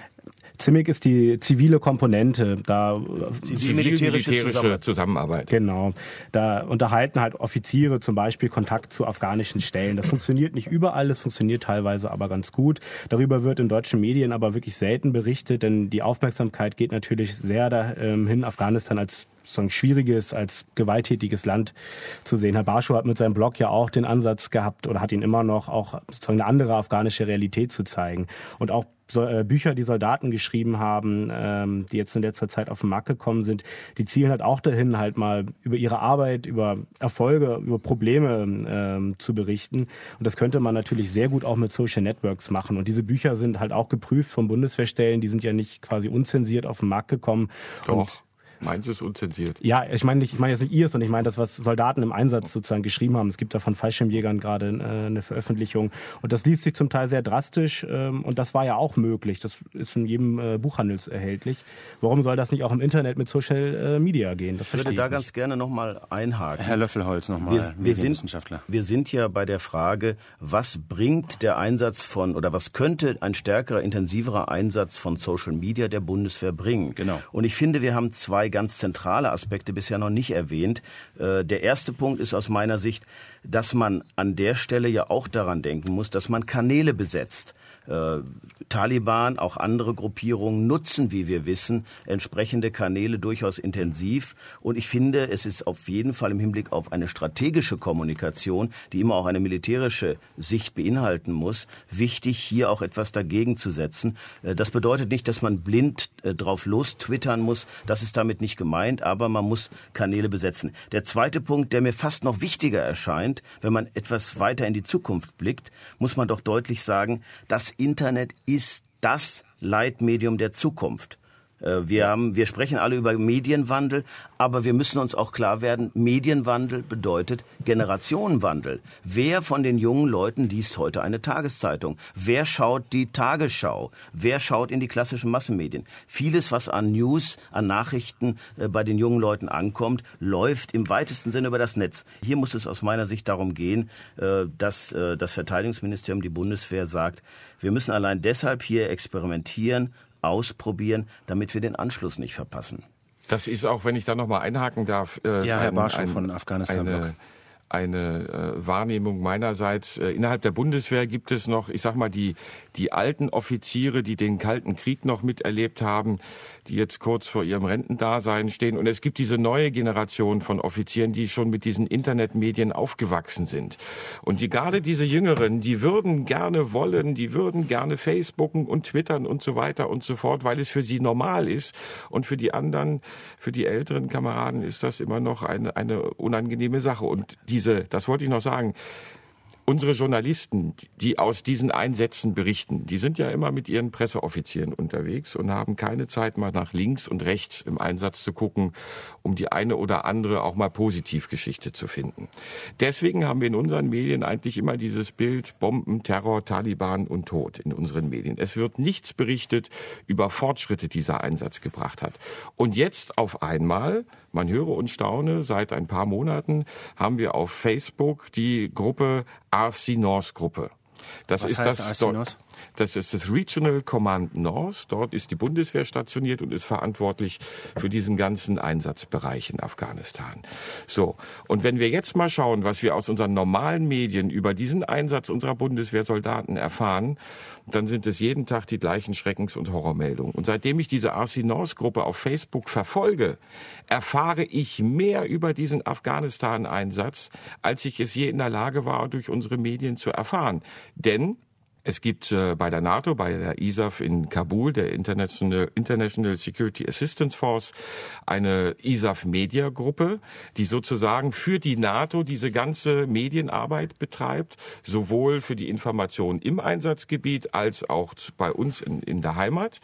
CIMIC ist die zivile Komponente. Da zivil-militärische Zusammenarbeit. Zusammenarbeit. Genau. Da unterhalten halt Offiziere zum Beispiel Kontakt zu afghanischen Stellen. Das funktioniert nicht überall, das funktioniert teilweise aber ganz gut. Darüber wird in deutschen Medien aber wirklich selten berichtet, denn die Aufmerksamkeit geht natürlich sehr dahin, ähm, Afghanistan als sozusagen schwieriges, als gewalttätiges Land zu sehen. Herr Barschow hat mit seinem Blog ja auch den Ansatz gehabt oder hat ihn immer noch, auch sozusagen eine andere afghanische Realität zu zeigen. Und auch Bücher, die Soldaten geschrieben haben, ähm, die jetzt in letzter Zeit auf den Markt gekommen sind, die zielen halt auch dahin, halt mal über ihre Arbeit, über Erfolge, über Probleme ähm, zu berichten. Und das könnte man natürlich sehr gut auch mit Social Networks machen. Und diese Bücher sind halt auch geprüft von Bundeswehrstellen, die sind ja nicht quasi unzensiert auf den Markt gekommen. Doch. Und Meins ist unzensiert. Ja, ich meine nicht, ich meine jetzt nicht ihr, sondern ich meine das, was Soldaten im Einsatz sozusagen geschrieben haben. Es gibt da von Fallschirmjägern gerade äh, eine Veröffentlichung. Und das liest sich zum Teil sehr drastisch ähm, und das war ja auch möglich. Das ist in jedem äh, Buchhandel erhältlich. Warum soll das nicht auch im Internet mit Social äh, Media gehen? Das ich würde da ich ganz gerne nochmal einhaken. Herr Löffelholz nochmal, wir, wir sind, wir sind ja bei der Frage, was bringt der Einsatz von oder was könnte ein stärkerer, intensiverer Einsatz von Social Media der Bundeswehr bringen? Genau. Und ich finde, wir haben zwei ganz zentrale Aspekte bisher noch nicht erwähnt. Äh, der erste Punkt ist aus meiner Sicht, dass man an der Stelle ja auch daran denken muss, dass man Kanäle besetzt. Äh, Taliban, auch andere Gruppierungen nutzen, wie wir wissen, entsprechende Kanäle durchaus intensiv. Und ich finde, es ist auf jeden Fall im Hinblick auf eine strategische Kommunikation, die immer auch eine militärische Sicht beinhalten muss, wichtig, hier auch etwas dagegen zu setzen. Äh, das bedeutet nicht, dass man blind äh, drauf los twittern muss. Das ist damit nicht gemeint, aber man muss Kanäle besetzen. Der zweite Punkt, der mir fast noch wichtiger erscheint, wenn man etwas weiter in die Zukunft blickt, muss man doch deutlich sagen, das Internet ist das Leitmedium der Zukunft. Äh, wir, haben, wir sprechen alle über Medienwandel, aber wir müssen uns auch klar werden, Medienwandel bedeutet Generationenwandel. Wer von den jungen Leuten liest heute eine Tageszeitung? Wer schaut die Tagesschau? Wer schaut in die klassischen Massenmedien? Vieles, was an News, an Nachrichten äh, bei den jungen Leuten ankommt, läuft im weitesten Sinne über das Netz. Hier muss es aus meiner Sicht darum gehen, äh, dass das Verteidigungsministerium, die Bundeswehr sagt, wir müssen allein deshalb hier experimentieren, ausprobieren, damit wir den Anschluss nicht verpassen. Das ist auch, wenn ich da noch mal einhaken darf, äh, ja, Herr Barschow von Afghanistan. Eine, eine äh, Wahrnehmung meinerseits. Äh, innerhalb der Bundeswehr gibt es noch, ich sag mal, die, die alten Offiziere, die den Kalten Krieg noch miterlebt haben, die jetzt kurz vor ihrem Rentendasein stehen. Und es gibt diese neue Generation von Offizieren, die schon mit diesen Internetmedien aufgewachsen sind. Und die, gerade diese Jüngeren, die würden gerne wollen, die würden gerne Facebooken und Twittern und so weiter und so fort, weil es für sie normal ist. Und für die anderen, für die älteren Kameraden ist das immer noch eine, eine unangenehme Sache. Und diese, das wollte ich noch sagen, unsere Journalisten, die aus diesen Einsätzen berichten, die sind ja immer mit ihren Presseoffizieren unterwegs und haben keine Zeit mal nach links und rechts im Einsatz zu gucken, um die eine oder andere auch mal Positivgeschichte zu finden. Deswegen haben wir in unseren Medien eigentlich immer dieses Bild Bomben, Terror, Taliban und Tod in unseren Medien. Es wird nichts berichtet über Fortschritte, die dieser Einsatz gebracht hat. Und jetzt auf einmal man höre und staune, seit ein paar Monaten haben wir auf Facebook die Gruppe RC North Gruppe. Das Was ist das RC das ist das Regional Command North. Dort ist die Bundeswehr stationiert und ist verantwortlich für diesen ganzen Einsatzbereich in Afghanistan. So. Und wenn wir jetzt mal schauen, was wir aus unseren normalen Medien über diesen Einsatz unserer Bundeswehrsoldaten erfahren, dann sind es jeden Tag die gleichen Schreckens- und Horrormeldungen. Und seitdem ich diese RC North Gruppe auf Facebook verfolge, erfahre ich mehr über diesen Afghanistan-Einsatz, als ich es je in der Lage war, durch unsere Medien zu erfahren. Denn es gibt äh, bei der NATO, bei der ISAF in Kabul, der International, Security Assistance Force, eine ISAF Media Gruppe, die sozusagen für die NATO diese ganze Medienarbeit betreibt, sowohl für die Information im Einsatzgebiet als auch bei uns in, in der Heimat.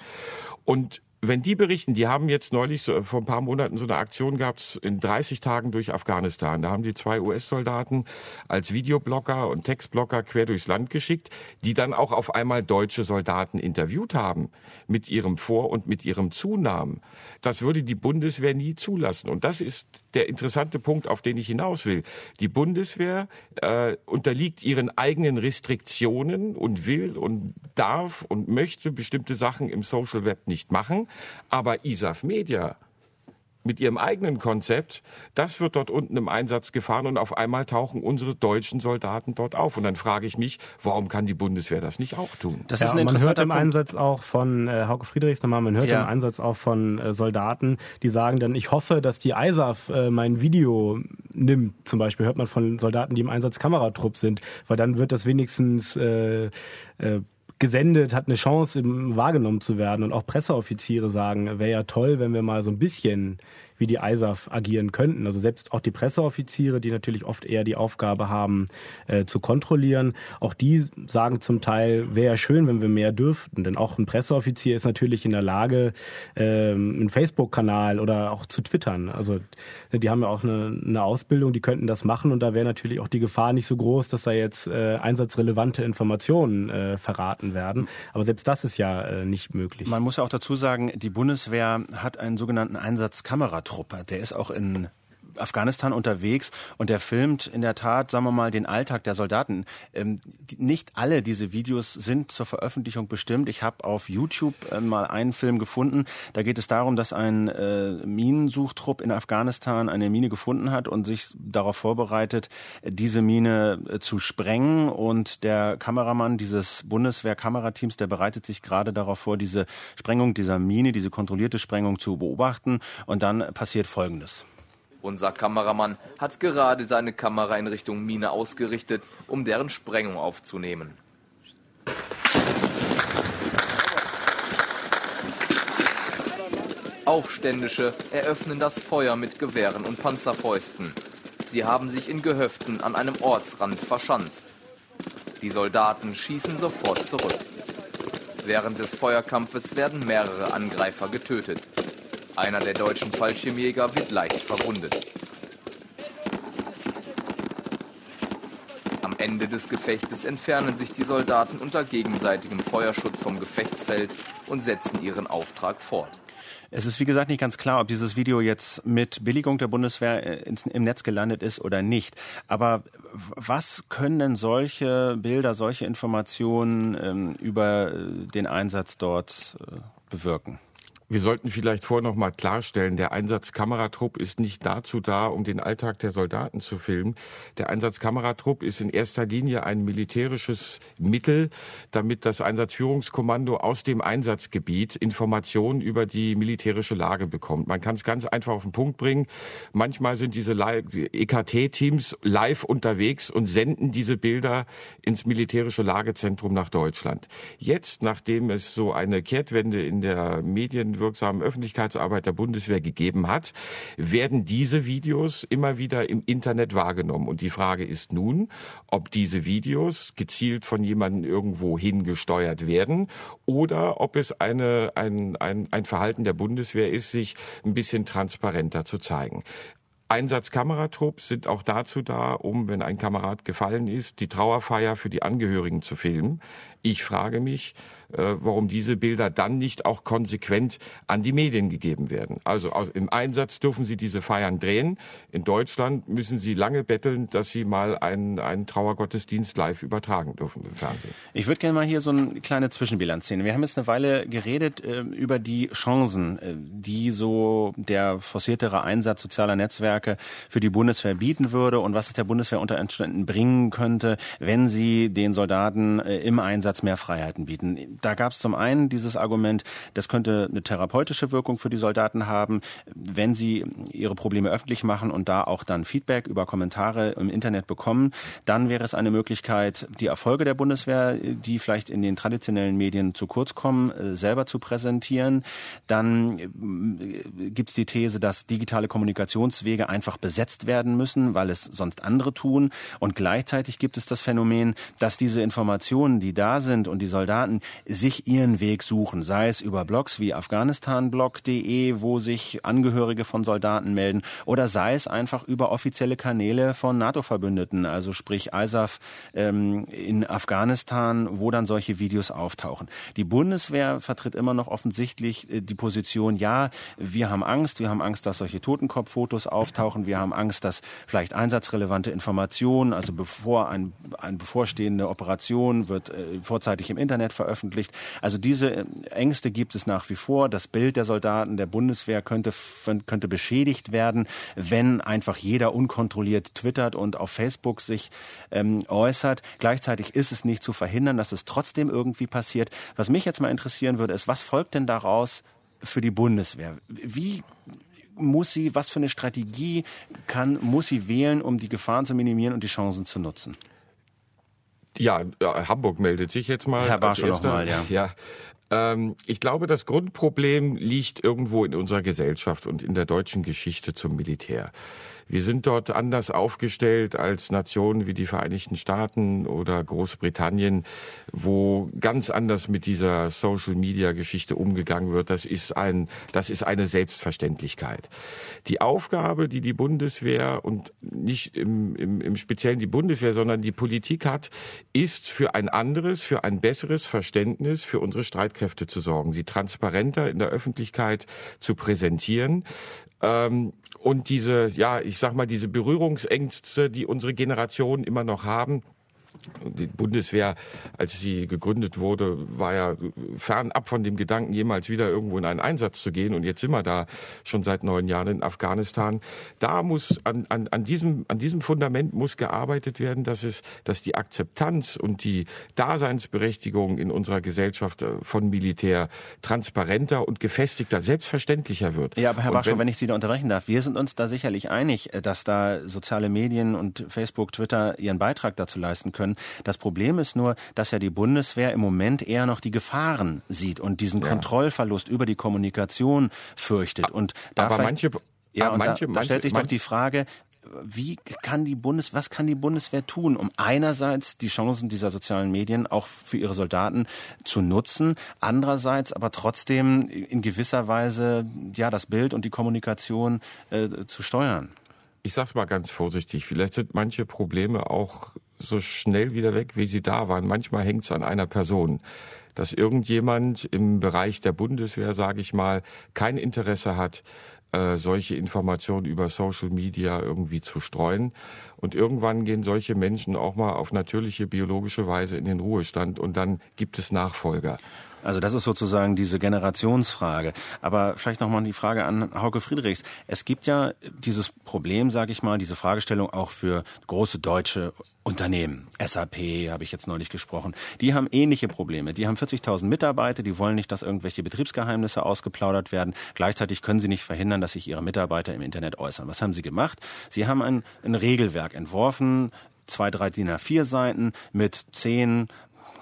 Und wenn die berichten, die haben jetzt neulich so, vor ein paar Monaten so eine Aktion gehabt in 30 Tagen durch Afghanistan. Da haben die zwei US-Soldaten als Videoblogger und Textblogger quer durchs Land geschickt, die dann auch auf einmal deutsche Soldaten interviewt haben mit ihrem Vor- und mit ihrem Zunamen. Das würde die Bundeswehr nie zulassen. Und das ist der interessante Punkt, auf den ich hinaus will. Die Bundeswehr äh, unterliegt ihren eigenen Restriktionen und will und darf und möchte bestimmte Sachen im Social Web nicht machen. Aber ISAF Media mit ihrem eigenen Konzept, das wird dort unten im Einsatz gefahren und auf einmal tauchen unsere deutschen Soldaten dort auf. Und dann frage ich mich, warum kann die Bundeswehr das nicht auch tun? Das ja, ist ein man hört im Punkt. Einsatz auch von äh, Hauke Friedrichs nochmal, man hört ja. im Einsatz auch von äh, Soldaten, die sagen dann, ich hoffe, dass die ISAF äh, mein Video nimmt. Zum Beispiel hört man von Soldaten, die im Einsatz Kameratrupp sind, weil dann wird das wenigstens äh, äh, gesendet, hat eine Chance, wahrgenommen zu werden. Und auch Presseoffiziere sagen, wäre ja toll, wenn wir mal so ein bisschen wie die ISAF agieren könnten. Also selbst auch die Presseoffiziere, die natürlich oft eher die Aufgabe haben, äh, zu kontrollieren, auch die sagen zum Teil, wäre ja schön, wenn wir mehr dürften. Denn auch ein Presseoffizier ist natürlich in der Lage, äh, einen Facebook-Kanal oder auch zu twittern. Also die haben ja auch eine, eine Ausbildung, die könnten das machen und da wäre natürlich auch die Gefahr nicht so groß, dass da jetzt äh, einsatzrelevante Informationen äh, verraten werden. Aber selbst das ist ja äh, nicht möglich. Man muss ja auch dazu sagen, die Bundeswehr hat einen sogenannten Einsatzkameratrupp. Der ist auch in Afghanistan unterwegs und der filmt in der Tat, sagen wir mal, den Alltag der Soldaten. Ähm, nicht alle diese Videos sind zur Veröffentlichung bestimmt. Ich habe auf YouTube äh, mal einen Film gefunden. Da geht es darum, dass ein äh, Minensuchtrupp in Afghanistan eine Mine gefunden hat und sich darauf vorbereitet, diese Mine äh, zu sprengen. Und der Kameramann dieses Bundeswehr-Kamerateams, der bereitet sich gerade darauf vor, diese Sprengung dieser Mine, diese kontrollierte Sprengung zu beobachten. Und dann passiert Folgendes. Unser Kameramann hat gerade seine Kamera in Richtung Mine ausgerichtet, um deren Sprengung aufzunehmen. Aufständische eröffnen das Feuer mit Gewehren und Panzerfäusten. Sie haben sich in Gehöften an einem Ortsrand verschanzt. Die Soldaten schießen sofort zurück. Während des Feuerkampfes werden mehrere Angreifer getötet. Einer der deutschen Fallschirmjäger wird leicht verwundet. Am Ende des Gefechtes entfernen sich die Soldaten unter gegenseitigem Feuerschutz vom Gefechtsfeld und setzen ihren Auftrag fort. Es ist wie gesagt nicht ganz klar, ob dieses Video jetzt mit Billigung der Bundeswehr äh, ins, im Netz gelandet ist oder nicht. Aber was können denn solche Bilder, solche Informationen ähm, über äh, den Einsatz dort äh, bewirken? Wir sollten vielleicht vorher noch mal klarstellen, der Einsatzkameratrupp ist nicht dazu da, um den Alltag der Soldaten zu filmen. Der Einsatzkameratrupp ist in erster Linie ein militärisches Mittel, damit das Einsatzführungskommando aus dem Einsatzgebiet Informationen über die militärische Lage bekommt. Man kann es ganz einfach auf den Punkt bringen. Manchmal sind diese EKT-Teams live unterwegs und senden diese Bilder ins militärische Lagezentrum nach Deutschland. Jetzt, nachdem es so eine Kehrtwende in der Medien wirksamen Öffentlichkeitsarbeit der Bundeswehr gegeben hat, werden diese Videos immer wieder im Internet wahrgenommen. Und die Frage ist nun, ob diese Videos gezielt von jemandem irgendwo hingesteuert werden oder ob es eine, ein, ein, ein Verhalten der Bundeswehr ist, sich ein bisschen transparenter zu zeigen. Einsatzkameratrupps sind auch dazu da, um, wenn ein Kamerad gefallen ist, die Trauerfeier für die Angehörigen zu filmen. Ich frage mich, warum diese Bilder dann nicht auch konsequent an die Medien gegeben werden. Also im Einsatz dürfen sie diese Feiern drehen. In Deutschland müssen sie lange betteln, dass sie mal einen, einen Trauergottesdienst live übertragen dürfen im Fernsehen. Ich würde gerne mal hier so eine kleine Zwischenbilanz sehen. Wir haben jetzt eine Weile geredet äh, über die Chancen, äh, die so der forciertere Einsatz sozialer Netzwerke für die Bundeswehr bieten würde und was es der Bundeswehr unter Umständen bringen könnte, wenn sie den Soldaten äh, im Einsatz mehr Freiheiten bieten da gab es zum einen dieses Argument, das könnte eine therapeutische Wirkung für die Soldaten haben, wenn sie ihre Probleme öffentlich machen und da auch dann Feedback über Kommentare im Internet bekommen. Dann wäre es eine Möglichkeit, die Erfolge der Bundeswehr, die vielleicht in den traditionellen Medien zu kurz kommen, äh, selber zu präsentieren. Dann äh, gibt es die These, dass digitale Kommunikationswege einfach besetzt werden müssen, weil es sonst andere tun. Und gleichzeitig gibt es das Phänomen, dass diese Informationen, die da sind und die Soldaten sich ihren Weg suchen, sei es über Blogs wie afghanistanblog.de, wo sich Angehörige von Soldaten melden, oder sei es einfach über offizielle Kanäle von NATO-Verbündeten, also sprich ISAF ähm, in Afghanistan, wo dann solche Videos auftauchen. Die Bundeswehr vertritt immer noch offensichtlich äh, die Position, ja, wir haben Angst, wir haben Angst, dass solche Totenkopffotos auftauchen, wir haben Angst, dass vielleicht einsatzrelevante Informationen, also bevor ein, eine bevorstehende Operation wird äh, vorzeitig im Internet veröffentlicht, veröffentlicht. Also diese äh, Ängste gibt es nach wie vor. Das Bild der Soldaten der Bundeswehr könnte, könnte beschädigt werden, wenn einfach jeder unkontrolliert twittert und auf Facebook sich ähm, äußert. Gleichzeitig ist es nicht zu verhindern, dass es trotzdem irgendwie passiert. Was mich jetzt mal interessieren würde, ist, was folgt denn daraus für die Bundeswehr? Wie muss sie, was für eine Strategie kann, muss sie wählen, um die Gefahren zu minimieren und die Chancen zu nutzen? Ja, Hamburg meldet sich jetzt mal. Herr Barsch noch mal, ja. ja. Ähm, ich glaube, das Grundproblem liegt irgendwo in unserer Gesellschaft und in der deutschen Geschichte zum Militär. Wir sind dort anders aufgestellt als Nationen wie die Vereinigten Staaten oder Großbritannien, wo ganz anders mit dieser Social Media Geschichte umgegangen wird. Das ist ein, das ist eine Selbstverständlichkeit. Die Aufgabe, die die Bundeswehr und nicht im, im, im Speziellen die Bundeswehr, sondern die Politik hat, ist für ein anderes, für ein besseres Verständnis für unsere Streitkräfte zu sorgen, sie transparenter in der Öffentlichkeit zu präsentieren. Ähm, und diese, ja, ich sag mal, diese Berührungsängste, die unsere Generation immer noch haben, die Bundeswehr, als sie gegründet wurde, war ja fernab von dem Gedanken, jemals wieder irgendwo in einen Einsatz zu gehen. Und jetzt sind wir da schon seit neun Jahren in Afghanistan. Da muss an, an, an, diesem, an diesem Fundament muss gearbeitet werden, dass es, dass die Akzeptanz und die Daseinsberechtigung in unserer Gesellschaft äh, von Militär transparenter und gefestigter, selbstverständlicher wird. Ja, aber Herr Baschow, wenn, wenn ich Sie da unterbrechen darf, wir sind uns da sicherlich einig, äh, dass da soziale Medien und Facebook, Twitter ihren Beitrag dazu leisten können können. Das Problem ist nur, dass ja die Bundeswehr im Moment eher noch die Gefahren sieht und diesen ja. Kontrollverlust über die Kommunikation fürchtet. Und da aber manche, ja, und manche, da, da stellt sich manche, doch die Frage, wie kann die Bundes, was kann die Bundeswehr tun, um einerseits die Chancen dieser sozialen Medien auch für ihre Soldaten zu nutzen, andererseits aber trotzdem in gewisser Weise ja das Bild und die Kommunikation äh, zu steuern? Ich sag's mal ganz vorsichtig. Vielleicht sind manche Probleme auch so schnell wieder weg, wie sie da waren. Manchmal hängt es an einer Person dass irgendjemand im Bereich der Bundeswehr, sage ich mal, kein Interesse hat, äh, solche Informationen über Social Media irgendwie zu streuen. Und irgendwann gehen solche Menschen auch mal auf natürliche biologische Weise in den Ruhestand und dann gibt es Nachfolger. Also das ist sozusagen diese Generationsfrage. Aber vielleicht nochmal die Frage an Hauke Friedrichs. Es gibt ja dieses Problem, sage ich mal, diese Fragestellung auch für große deutsche Unternehmen. SAP habe ich jetzt neulich gesprochen. Die haben ähnliche Probleme. Die haben 40.000 Mitarbeiter, die wollen nicht, dass irgendwelche Betriebsgeheimnisse ausgeplaudert werden. Gleichzeitig können sie nicht verhindern, dass sich ihre Mitarbeiter im Internet äußern. Was haben sie gemacht? Sie haben ein, ein Regelwerk entworfen, zwei, drei DIN A4 Seiten mit zehn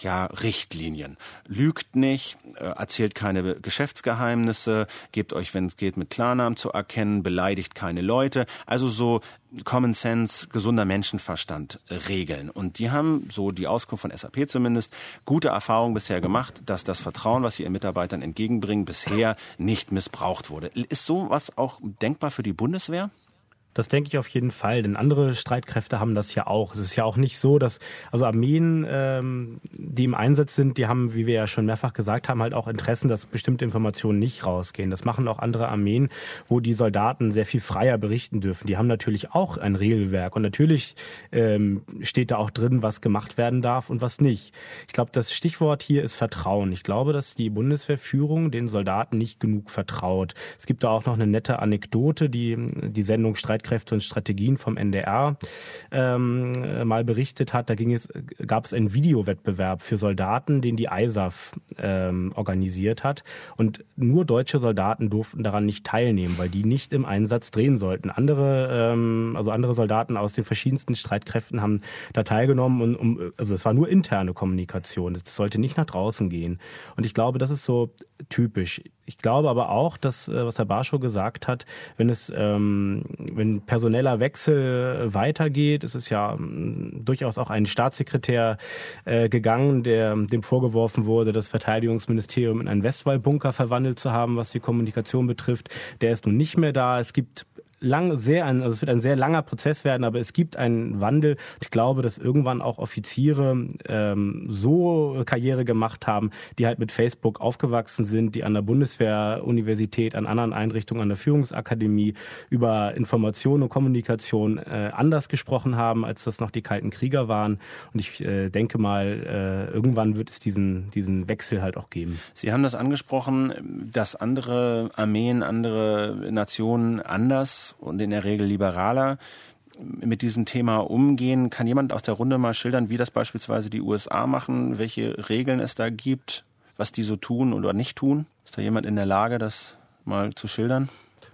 ja, Richtlinien. Lügt nicht, äh, erzählt keine Geschäftsgeheimnisse, gebt euch, wenn es geht, mit Klarnamen zu erkennen, beleidigt keine Leute. Also so Common Sense, gesunder Menschenverstand Regeln. Und die haben, so die Auskunft von SAP zumindest, gute Erfahrungen bisher gemacht, dass das Vertrauen, was sie ihren Mitarbeitern entgegenbringen, bisher nicht missbraucht wurde. Ist sowas auch denkbar für die Bundeswehr? Das denke ich auf jeden Fall, denn andere Streitkräfte haben das ja auch. Es ist ja auch nicht so, dass also Armeen, ähm, die im Einsatz sind, die haben, wie wir ja schon mehrfach gesagt haben, halt auch Interessen, dass bestimmte Informationen nicht rausgehen. Das machen auch andere Armeen, wo die Soldaten sehr viel freier berichten dürfen. Die haben natürlich auch ein Regelwerk und natürlich ähm, steht da auch drin, was gemacht werden darf und was nicht. Ich glaube, das Stichwort hier ist Vertrauen. Ich glaube, dass die Bundeswehrführung den Soldaten nicht genug vertraut. Es gibt da auch noch eine nette Anekdote, die die Sendung Streit Streitkräfte und Strategien vom NDR ähm, mal berichtet hat. Da ging es, gab es einen Videowettbewerb für Soldaten, den die ISAF ähm, organisiert hat. Und nur deutsche Soldaten durften daran nicht teilnehmen, weil die nicht im Einsatz drehen sollten. Andere, ähm, also andere Soldaten aus den verschiedensten Streitkräften haben da teilgenommen und um, also es war nur interne Kommunikation. Das sollte nicht nach draußen gehen. Und ich glaube, das ist so typisch. Ich glaube aber auch, dass, äh, was Herr Barschow gesagt hat, wenn es, ähm, wenn personeller Wechsel weitergeht, es ist ja ähm, durchaus auch ein Staatssekretär äh, gegangen, der dem vorgeworfen wurde, das Verteidigungsministerium in einen Westwallbunker verwandelt zu haben, was die Kommunikation betrifft. Der ist nun nicht mehr da. Es gibt lang, sehr ein, also es wird ein sehr langer Prozess werden, aber es gibt einen Wandel. Ich glaube, dass irgendwann auch Offiziere ähm, so Karriere gemacht haben, die halt mit Facebook aufgewachsen sind, die an der Bundeswehruniversität, an anderen Einrichtungen, an der Führungsakademie über Information und Kommunikation äh, anders gesprochen haben, als das noch die kalten Krieger waren. Und ich äh, denke mal, äh, irgendwann wird es diesen, diesen Wechsel halt auch geben. Sie haben das angesprochen, dass andere Armeen, andere Nationen anders und in der Regel liberaler mit diesem Thema umgehen. Kann jemand aus der Runde mal schildern, wie das beispielsweise die USA machen, welche Regeln es da gibt, was die so tun oder nicht tun? Ist da jemand in der Lage, das mal zu schildern?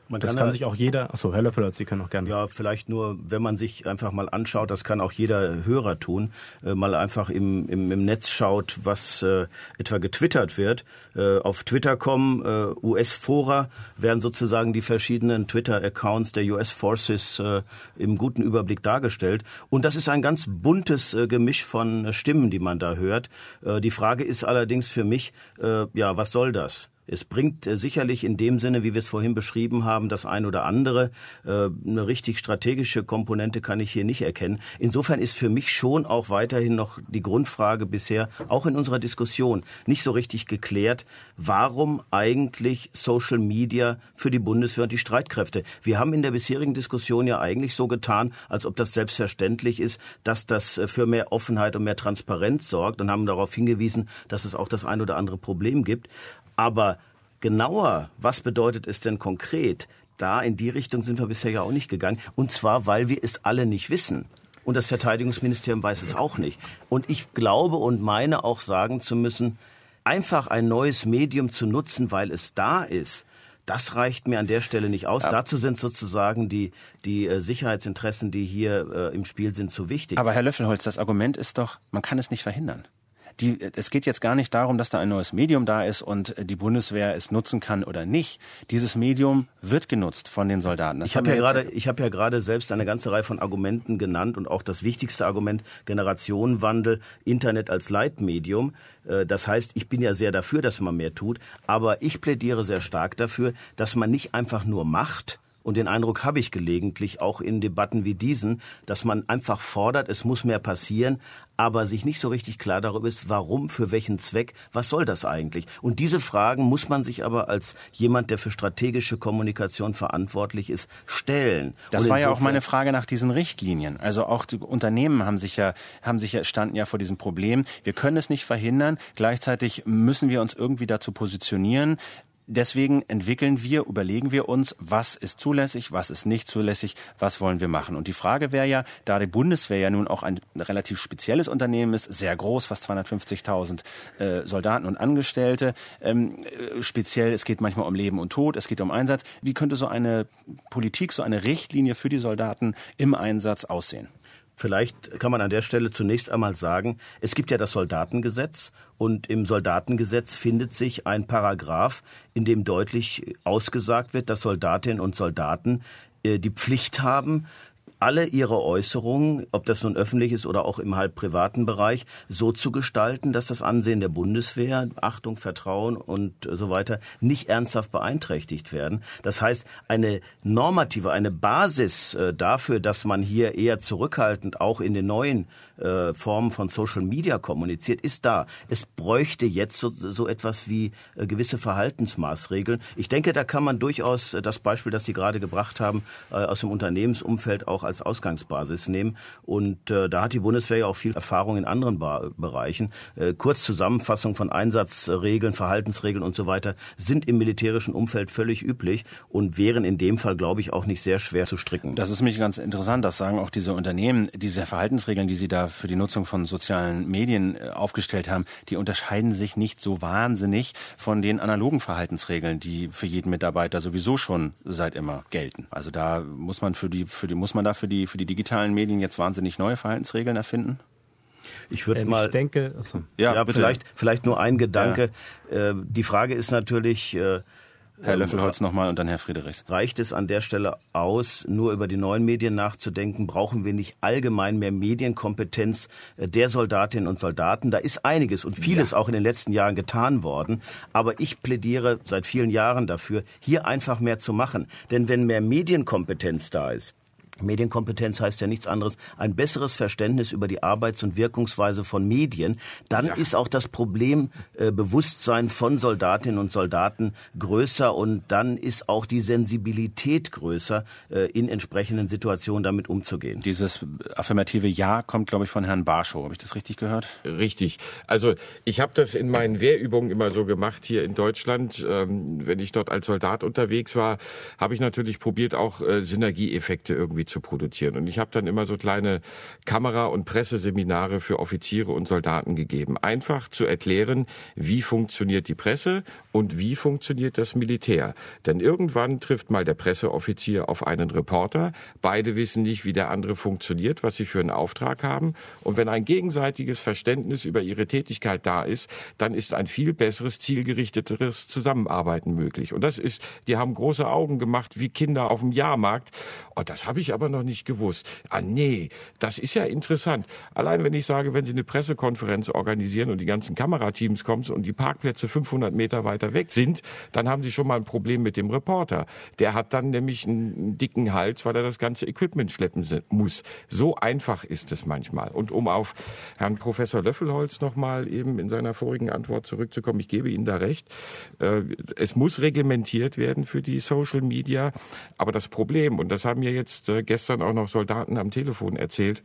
Man das kann, kann sich auch jeder, achso, Herr Löffel, Sie können auch gerne. Ja, vielleicht nur, wenn man sich einfach mal anschaut, das kann auch jeder Hörer tun, äh, mal einfach im, im, im Netz schaut, was äh, etwa getwittert wird. Äh, auf Twitter kommen äh, US-Fora, werden sozusagen die verschiedenen Twitter-Accounts der US Forces äh, im guten Überblick dargestellt. Und das ist ein ganz buntes äh, Gemisch von Stimmen, die man da hört. Äh, die Frage ist allerdings für mich, äh, ja, was soll das? Es bringt äh, sicherlich in dem Sinne, wie wir es vorhin beschrieben haben, das ein oder andere. Äh, eine richtig strategische Komponente kann ich hier nicht erkennen. Insofern ist für mich schon auch weiterhin noch die Grundfrage bisher, auch in unserer Diskussion, nicht so richtig geklärt, warum eigentlich Social Media für die Bundeswehr und die Streitkräfte. Wir haben in der bisherigen Diskussion ja eigentlich so getan, als ob das selbstverständlich ist, dass das äh, für mehr Offenheit und mehr Transparenz sorgt und haben darauf hingewiesen, dass es auch das ein oder andere Problem gibt. Aber genauer, was bedeutet es denn konkret? Da in die Richtung sind wir bisher ja auch nicht gegangen. Und zwar, weil wir es alle nicht wissen. Und das Verteidigungsministerium weiß es auch nicht. Und ich glaube und meine auch sagen zu müssen, einfach ein neues Medium zu nutzen, weil es da ist, das reicht mir an der Stelle nicht aus. Ja. Dazu sind sozusagen die, die äh, Sicherheitsinteressen, die hier äh, im Spiel sind, zu wichtig. Aber Herr Löffelholz, das Argument ist doch, man kann es nicht verhindern die, es geht jetzt gar nicht darum, dass da ein neues Medium da ist und die Bundeswehr es nutzen kann oder nicht. Dieses Medium wird genutzt von den Soldaten. Das ich habe ja gerade, ich habe ja gerade selbst eine ganze Reihe von Argumenten genannt und auch das wichtigste Argument Generationenwandel, Internet als Leitmedium. Äh, das heißt, ich bin ja sehr dafür, dass man mehr tut, aber ich plädiere sehr stark dafür, dass man nicht einfach nur macht, und den Eindruck habe ich gelegentlich auch in Debatten wie diesen, dass man einfach fordert, es muss mehr passieren, aber sich nicht so richtig klar darüber ist, warum, für welchen Zweck, was soll das eigentlich? Und diese Fragen muss man sich aber als jemand, der für strategische Kommunikation verantwortlich ist, stellen. Das war ja auch meine Frage nach diesen Richtlinien. Also auch die Unternehmen haben sich ja, haben sich ja, standen ja vor diesem Problem. Wir können es nicht verhindern. Gleichzeitig müssen wir uns irgendwie dazu positionieren. Deswegen entwickeln wir, überlegen wir uns, was ist zulässig, was ist nicht zulässig, was wollen wir machen. Und die Frage wäre ja, da die Bundeswehr ja nun auch ein relativ spezielles Unternehmen ist, sehr groß, fast 250.000 äh, Soldaten und Angestellte, ähm, äh, speziell, es geht manchmal um Leben und Tod, es geht um Einsatz. Wie könnte so eine Politik, so eine Richtlinie für die Soldaten im Einsatz aussehen? Vielleicht kann man an der Stelle zunächst einmal sagen, es gibt ja das Soldatengesetz und im Soldatengesetz findet sich ein Paragraph, in dem deutlich ausgesagt wird, dass Soldatinnen und Soldaten äh, die Pflicht haben, alle ihre Äußerungen, ob das nun öffentlich ist oder auch im halb privaten Bereich, so zu gestalten, dass das Ansehen der Bundeswehr, Achtung, Vertrauen und so weiter nicht ernsthaft beeinträchtigt werden. Das heißt, eine normative, eine Basis äh, dafür, dass man hier eher zurückhaltend auch in den neuen äh, Formen von Social Media kommuniziert, ist da. Es bräuchte jetzt so, so etwas wie äh, gewisse Verhaltensmaßregeln. Ich denke, da kann man durchaus das Beispiel, das Sie gerade gebracht haben, aus dem Unternehmensumfeld auch als Ausgangsbasis nehmen. Und äh, da hat die Bundeswehr ja auch viel Erfahrung in anderen ba Bereichen. Äh, kurz Zusammenfassung von Einsatzregeln, Verhaltensregeln und so weiter sind im militärischen Umfeld völlig üblich und wären in dem Fall, glaube ich, auch nicht sehr schwer zu stricken. Das ist mich ganz interessant. Das sagen auch diese Unternehmen. Diese Verhaltensregeln, die Sie da für die Nutzung von sozialen Medien äh, aufgestellt haben, die unterscheiden sich nicht so wahnsinnig von den analogen Verhaltensregeln, die für jeden Mitarbeiter sowieso schon seit immer gelten. Also da muss man für die, für die, muss man da für die, für die digitalen Medien jetzt wahnsinnig neue Verhaltensregeln erfinden? Ich würde ähm, mal. Ich denke, achso. ja, ja vielleicht, vielleicht nur ein Gedanke. Ja. Äh, die Frage ist natürlich, äh, Herr ähm, Löffelholz nochmal und dann Herr Friedrichs. Reicht es an der Stelle aus, nur über die neuen Medien nachzudenken? Brauchen wir nicht allgemein mehr Medienkompetenz äh, der Soldatinnen und Soldaten? Da ist einiges und vieles ja. auch in den letzten Jahren getan worden. Aber ich plädiere seit vielen Jahren dafür, hier einfach mehr zu machen. Denn wenn mehr Medienkompetenz da ist, Medienkompetenz heißt ja nichts anderes, ein besseres Verständnis über die Arbeits- und Wirkungsweise von Medien. Dann ja. ist auch das Problembewusstsein äh, von Soldatinnen und Soldaten größer und dann ist auch die Sensibilität größer, äh, in entsprechenden Situationen damit umzugehen. Dieses affirmative Ja kommt, glaube ich, von Herrn Barschow. Habe ich das richtig gehört? Richtig. Also ich habe das in meinen Wehrübungen immer so gemacht hier in Deutschland. Ähm, wenn ich dort als Soldat unterwegs war, habe ich natürlich probiert, auch äh, Synergieeffekte irgendwie zu produzieren. Und ich habe dann immer so kleine Kamera- und Presseseminare für Offiziere und Soldaten gegeben. Einfach zu erklären, wie funktioniert die Presse und wie funktioniert das Militär. Denn irgendwann trifft mal der Presseoffizier auf einen Reporter. Beide wissen nicht, wie der andere funktioniert, was sie für einen Auftrag haben. Und wenn ein gegenseitiges Verständnis über ihre Tätigkeit da ist, dann ist ein viel besseres, zielgerichteteres Zusammenarbeiten möglich. Und das ist, die haben große Augen gemacht wie Kinder auf dem Jahrmarkt. Und das habe ich aber noch nicht gewusst. Ah nee, das ist ja interessant. Allein wenn ich sage, wenn Sie eine Pressekonferenz organisieren und die ganzen Kamerateams kommen und die Parkplätze 500 Meter weiter weg sind, dann haben Sie schon mal ein Problem mit dem Reporter. Der hat dann nämlich einen dicken Hals, weil er das ganze Equipment schleppen muss. So einfach ist es manchmal. Und um auf Herrn Professor Löffelholz nochmal eben in seiner vorigen Antwort zurückzukommen, ich gebe Ihnen da recht. Äh, es muss reglementiert werden für die Social Media. Aber das Problem, und das haben mir jetzt äh, gestern auch noch Soldaten am Telefon erzählt,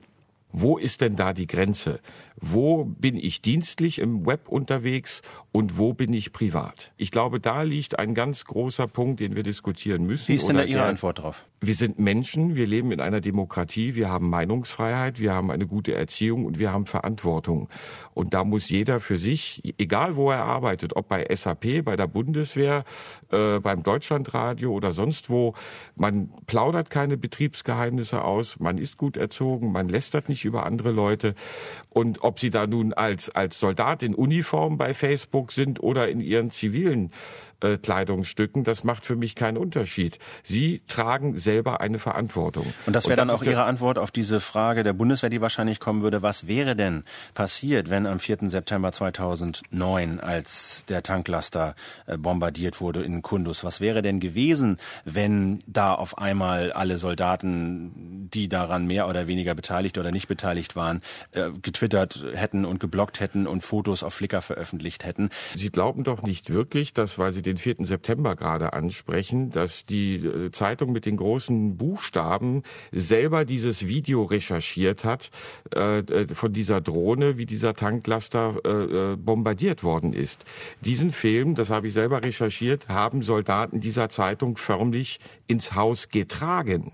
wo ist denn da die Grenze? Wo bin ich dienstlich im Web unterwegs und wo bin ich privat? Ich glaube, da liegt ein ganz großer Punkt, den wir diskutieren müssen. Wie ist denn da Ihre Antwort drauf? Wir sind Menschen, wir leben in einer Demokratie, wir haben Meinungsfreiheit, wir haben eine gute Erziehung und wir haben Verantwortung. Und da muss jeder für sich, egal wo er arbeitet, ob bei SAP, bei der Bundeswehr, äh, beim Deutschlandradio oder sonst wo, man plaudert keine Betriebsgeheimnisse aus, man ist gut erzogen, man lästert nicht über andere Leute. Und ob sie da nun als, als Soldat in Uniform bei Facebook sind oder in ihren zivilen äh, Kleidungsstücken, das macht für mich keinen Unterschied. Sie tragen selber eine Verantwortung. Und das wäre dann auch Ihre Antwort auf diese Frage der Bundeswehr, die wahrscheinlich kommen würde. Was wäre denn passiert, wenn am 4. September 2009, als der Tanklaster äh, bombardiert wurde in Kundus, was wäre denn gewesen, wenn da auf einmal alle Soldaten, die daran mehr oder weniger beteiligt oder nicht beteiligt waren, äh, getwittert hätten und geblockt hätten und Fotos auf Flickr veröffentlicht hätten? Sie glauben doch nicht wirklich, dass, weil Sie den den 4. September gerade ansprechen, dass die äh, Zeitung mit den großen Buchstaben selber dieses Video recherchiert hat äh, äh, von dieser Drohne, wie dieser Tanklaster äh, äh, bombardiert worden ist. Diesen Film, das habe ich selber recherchiert, haben Soldaten dieser Zeitung förmlich ins Haus getragen.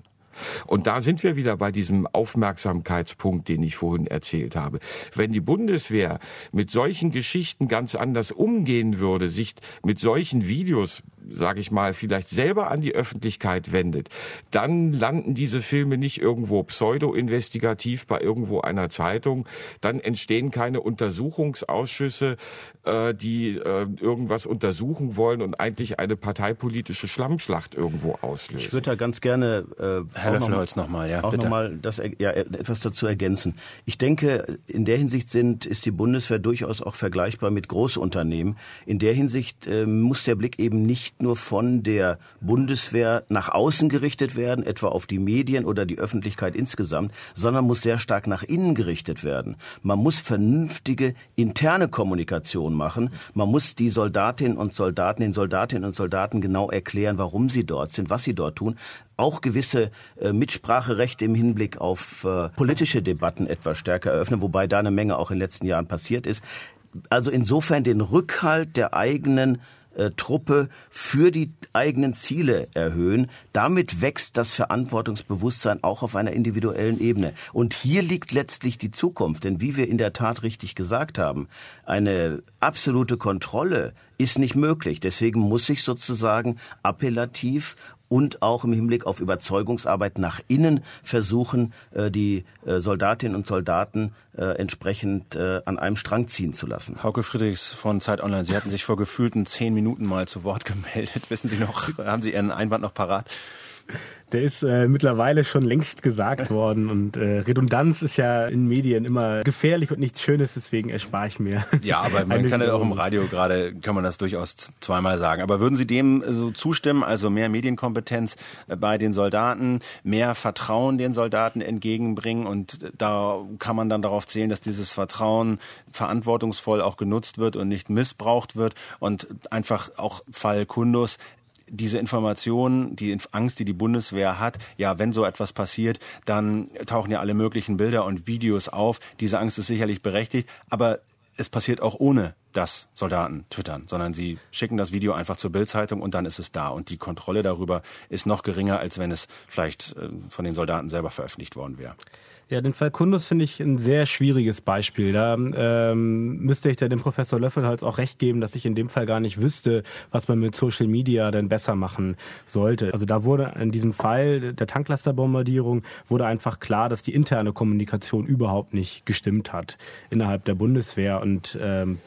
Und da sind wir wieder bei diesem Aufmerksamkeitspunkt, den ich vorhin erzählt habe. Wenn die Bundeswehr mit solchen Geschichten ganz anders umgehen würde, sich mit solchen Videos sage ich mal, vielleicht selber an die Öffentlichkeit wendet, dann landen diese Filme nicht irgendwo pseudo-investigativ bei irgendwo einer Zeitung, dann entstehen keine Untersuchungsausschüsse, äh, die äh, irgendwas untersuchen wollen und eigentlich eine parteipolitische Schlammschlacht irgendwo auslösen. Ich würde da ganz gerne äh, Herr Löffelholz nochmal, noch ja, auch nochmal das ja, etwas dazu ergänzen. Ich denke, in der Hinsicht sind ist die Bundeswehr durchaus auch vergleichbar mit Großunternehmen. In der Hinsicht äh, muss der Blick eben nicht nur von der Bundeswehr nach außen gerichtet werden, etwa auf die Medien oder die Öffentlichkeit insgesamt, sondern muss sehr stark nach innen gerichtet werden. Man muss vernünftige interne Kommunikation machen. Man muss die Soldatinnen und Soldaten, den Soldatinnen und Soldaten genau erklären, warum sie dort sind, was sie dort tun auch gewisse äh, Mitspracherechte im Hinblick auf äh, politische Debatten etwas stärker eröffnen, wobei da eine Menge auch in den letzten Jahren passiert ist. Also insofern den Rückhalt der eigenen äh, Truppe für die eigenen Ziele erhöhen. Damit wächst das Verantwortungsbewusstsein auch auf einer individuellen Ebene. Und hier liegt letztlich die Zukunft. Denn wie wir in der Tat richtig gesagt haben, eine absolute Kontrolle ist nicht möglich. Deswegen muss ich sozusagen appellativ und auch im Hinblick auf Überzeugungsarbeit nach innen versuchen, äh, die äh, Soldatinnen und Soldaten äh, entsprechend an einem Strang ziehen zu lassen. Hauke Friedrichs von Zeit Online, Sie hatten sich vor gefühlten zehn Minuten mal zu Wort [laughs] gemeldet. Wissen Sie noch, haben Sie Ihren Einwand noch parat? Der ist äh, mittlerweile schon längst gesagt worden und äh, Redundanz ist ja in Medien immer gefährlich und nichts Schönes, deswegen erspare ich mir. Ja, aber man kann ja auch im Radio gerade, kann man das durchaus zweimal sagen. Aber würden Sie dem so zustimmen, also mehr Medienkompetenz äh, bei den Soldaten, mehr Vertrauen den Soldaten entgegenbringen und da kann man dann darauf zählen, dass dieses Vertrauen verantwortungsvoll auch genutzt wird und nicht missbraucht wird und einfach auch Fall Kundus diese Informationen, die Angst, die die Bundeswehr hat, ja, wenn so etwas passiert, dann tauchen ja alle möglichen Bilder und Videos auf. Diese Angst ist sicherlich berechtigt, aber es passiert auch ohne dass Soldaten twittern, sondern sie schicken das Video einfach zur Bildzeitung und dann ist es da. Und die Kontrolle darüber ist noch geringer, als wenn es vielleicht äh, von den Soldaten selber veröffentlicht worden wäre. Ja, den Fall Kundus finde ich ein sehr schwieriges Beispiel. Da ähm, müsste ich da dem Professor Löffelholz auch recht geben, dass ich in dem Fall gar nicht wüsste, was man mit Social Media denn besser machen sollte. Also da wurde in diesem Fall der Tanklasterbombardierung wurde einfach klar, dass die interne Kommunikation überhaupt nicht gestimmt hat innerhalb der Bundeswehr und ähm,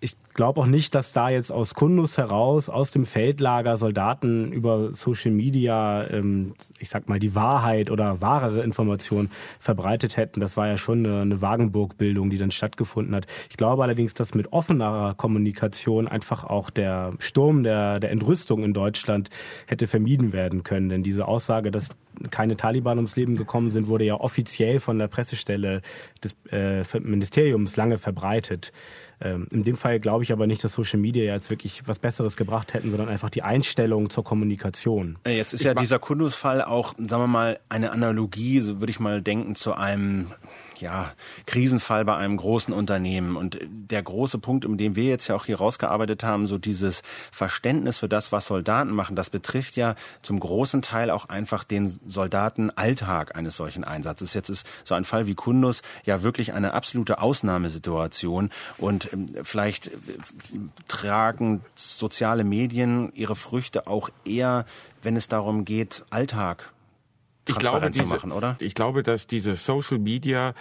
Ich glaube auch nicht, dass da jetzt aus Kundus heraus, aus dem Feldlager Soldaten über Social Media, ähm, ich sag mal, die Wahrheit oder wahrere Informationen verbreitet hätten. Das war ja schon eine, eine Wagenburg-Bildung, die dann stattgefunden hat. Ich glaube allerdings, dass mit offenerer Kommunikation einfach auch der Sturm der, der Entrüstung in Deutschland hätte vermieden werden können. Denn diese Aussage, dass keine Taliban ums Leben gekommen sind, wurde ja offiziell von der Pressestelle des äh, Ministeriums lange verbreitet. Ähm, in dem Fall glaube ich aber nicht, dass Social Media jetzt wirklich was Besseres gebracht hätten, sondern einfach die Einstellung zur Kommunikation. Äh, jetzt ist ich ja dieser Kundus-Fall auch, sagen wir mal, eine Analogie, so würde ich mal denken, zu einem ja, Krisenfall bei einem großen Unternehmen. Und der große Punkt, um den wir jetzt ja auch hier rausgearbeitet haben, so dieses Verständnis für das, was Soldaten machen, das betrifft ja zum großen Teil auch einfach den Soldatenalltag eines solchen Einsatzes. Jetzt ist so ein Fall wie Kundus ja wirklich eine absolute Ausnahmesituation. Und ähm, vielleicht äh, tragen soziale Medien ihre Früchte auch eher, wenn es darum geht, Alltag ich glaube, diese, machen, oder? Ich glaube, dass diese Social Media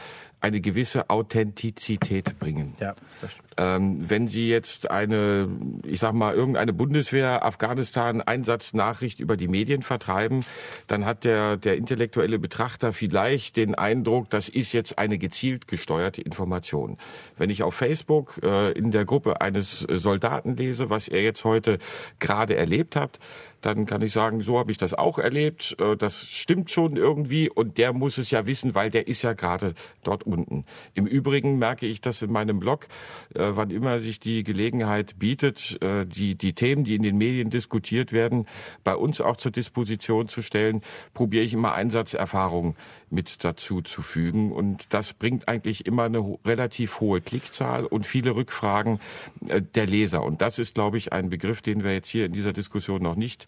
eine gewisse Authentizität bringen. Ja, das stimmt. Ähm, wenn Sie jetzt eine, ich sag mal, irgendeine Bundeswehr Afghanistan Einsatznachricht über die Medien vertreiben, dann hat der, der intellektuelle Betrachter vielleicht den Eindruck, das ist jetzt eine gezielt gesteuerte Information. Wenn ich auf Facebook äh, in der Gruppe eines Soldaten lese, was er jetzt heute gerade erlebt hat, dann kann ich sagen, so habe ich das auch erlebt, äh, das stimmt schon irgendwie und der muss es ja wissen, weil der ist ja gerade dort unten. Im Übrigen merke ich das in meinem Blog, äh, wann immer sich die Gelegenheit bietet, äh, die, die Themen, die in den Medien diskutiert werden, bei uns auch zur Disposition zu stellen, probiere ich immer Einsatzerfahrungen mit dazu zu fügen. Und das bringt eigentlich immer eine relativ hohe Klickzahl und viele Rückfragen äh, der Leser. Und das ist, glaube ich, ein Begriff, den wir jetzt hier in dieser Diskussion noch nicht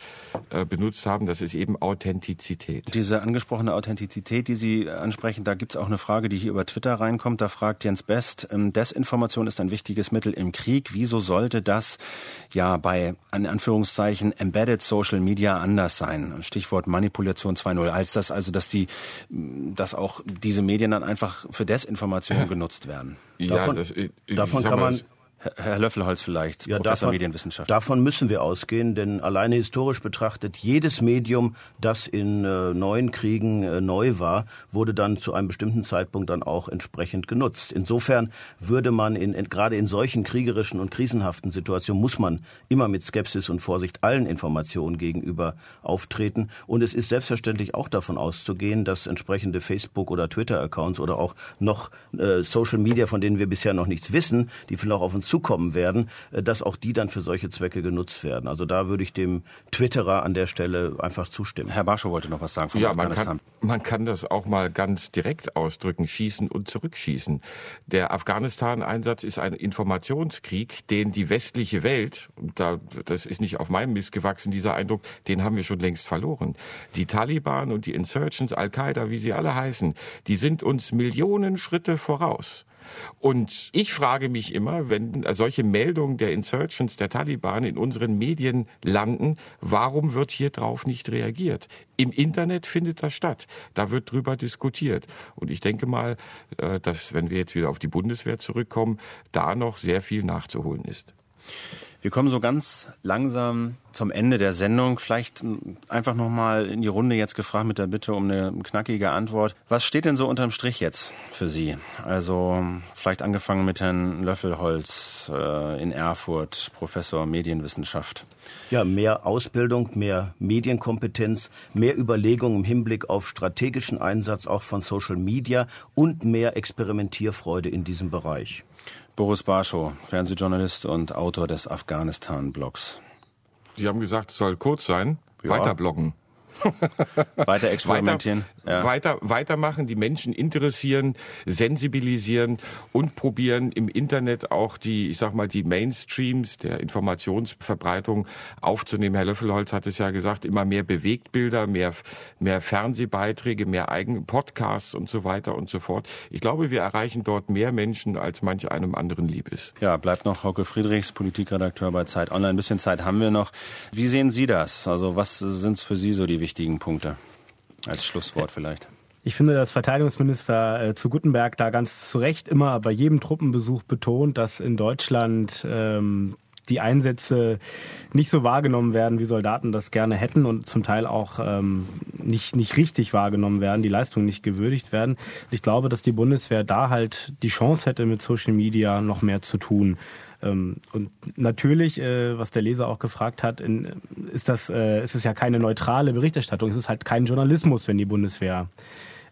äh, benutzt haben. Das ist eben Authentizität. Diese angesprochene Authentizität, die Sie ansprechen, da gibt es auch eine Frage, die hier über Twitter reinkommt. Da fragt Jens Best, ähm, Desinformation ist ein wichtiges Mittel im Krieg. Wieso sollte das ja bei, in Anführungszeichen, Embedded Social Media anders sein? Stichwort Manipulation 2.0. Als das also, dass die dass auch diese Medien dann einfach für Desinformation genutzt werden. Ja, davon, das, ich, davon kann man Herr Löffelholz vielleicht, ja, Professor davon, Medienwissenschaft. Davon müssen wir ausgehen, denn alleine historisch betrachtet, jedes Medium, das in äh, neuen Kriegen äh, neu war, wurde dann zu einem bestimmten Zeitpunkt dann auch entsprechend genutzt. Insofern würde man in, in, gerade in solchen kriegerischen und krisenhaften Situationen muss man immer mit Skepsis und Vorsicht allen Informationen gegenüber auftreten. Und es ist selbstverständlich auch davon auszugehen, dass entsprechende Facebook- oder Twitter-Accounts oder auch noch äh, Social Media, von denen wir bisher noch nichts wissen, die vielleicht auch auf uns zukommen werden, äh, dass auch die dann für solche Zwecke genutzt werden. Also da würde ich dem Twitterer an der Stelle einfach zustimmen. Herr Baschow wollte noch was sagen von ja, man kann, man kann das auch mal ganz direkt ausdrücken, schießen und zurückschießen. Der Afghanistan-Einsatz ist ein Informationskrieg, den die westliche Welt, und da, das ist nicht auf meinem Mist gewachsen, dieser Eindruck, den haben wir schon längst verloren. Die Taliban und die Insurgents, Al-Qaida, wie sie alle heißen, die sind uns Millionen Schritte voraus. Und ich frage mich immer, wenn solche Meldungen der Insurgents, der Taliban in unseren Medien landen, warum wird hier drauf nicht reagiert? Im Internet findet das statt. Da wird drüber diskutiert. Und ich denke mal, äh, dass, wenn wir jetzt wieder auf die Bundeswehr zurückkommen, da noch sehr viel nachzuholen ist. Wir kommen so ganz langsam zum Ende der Sendung. Vielleicht einfach nochmal in die Runde jetzt gefragt mit der Bitte um eine knackige Antwort. Was steht denn so unterm Strich jetzt für Sie? Also vielleicht angefangen mit Herrn Löffelholz äh, in Erfurt, Professor Medienwissenschaft. Ja, mehr Ausbildung, mehr Medienkompetenz, mehr Überlegung im Hinblick auf strategischen Einsatz auch von Social Media und mehr Experimentierfreude in diesem Bereich. Boris Barschow, Fernsehjournalist und Autor des Afghanistan-Blogs. Sie haben gesagt, es soll kurz sein. Ja. Weiter bloggen. weiter [laughs] experimentieren. Weiter, ja. weiter, weitermachen, die Menschen interessieren, sensibilisieren und probieren im Internet auch die, ich sag mal, die Mainstreams der Informationsverbreitung aufzunehmen. Herr Löffelholz hat es ja gesagt, immer mehr Bewegtbilder, mehr, mehr Fernsehbeiträge, mehr eigene Podcasts und so weiter und so fort. Ich glaube, wir erreichen dort mehr Menschen, als manch einem anderen lieb ist. Ja, bleibt noch Hauke Friedrichs, Politikredakteur bei Zeit Online. Ein bisschen Zeit haben wir noch. Wie sehen Sie das? Also was sind für Sie so die wichtigen Punkte? Als Schlusswort vielleicht. Ich finde, dass Verteidigungsminister äh, zu Guttenberg da ganz zu Recht immer bei jedem Truppenbesuch betont, dass in Deutschland ähm, die Einsätze nicht so wahrgenommen werden, wie Soldaten das gerne hätten und zum Teil auch ähm, nicht, nicht richtig wahrgenommen werden, die Leistungen nicht gewürdigt werden. Ich glaube, dass die Bundeswehr da halt die Chance hätte, mit Social Media noch mehr zu tun. Ähm, und natürlich, äh, was der Leser auch gefragt hat, ist das, äh, ist es ja keine neutrale Berichterstattung. Es ist halt kein Journalismus, wenn die Bundeswehr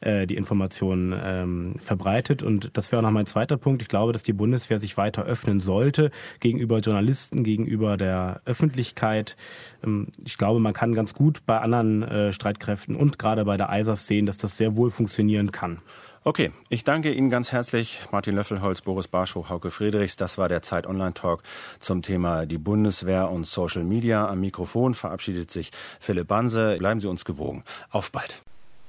äh, die Informationen ähm, verbreitet. Und das wäre auch noch mein zweiter Punkt. Ich glaube, dass die Bundeswehr sich weiter öffnen sollte gegenüber Journalisten, gegenüber der Öffentlichkeit. Ähm, ich glaube, man kann ganz gut bei anderen äh, Streitkräften und gerade bei der ISAF sehen, dass das sehr wohl funktionieren kann. Okay, ich danke Ihnen ganz herzlich, Martin Löffelholz, Boris Barschow, Hauke Friedrichs. Das war der Zeit Online Talk zum Thema die Bundeswehr und Social Media. Am Mikrofon verabschiedet sich Philipp Banse. Bleiben Sie uns gewogen. Auf bald.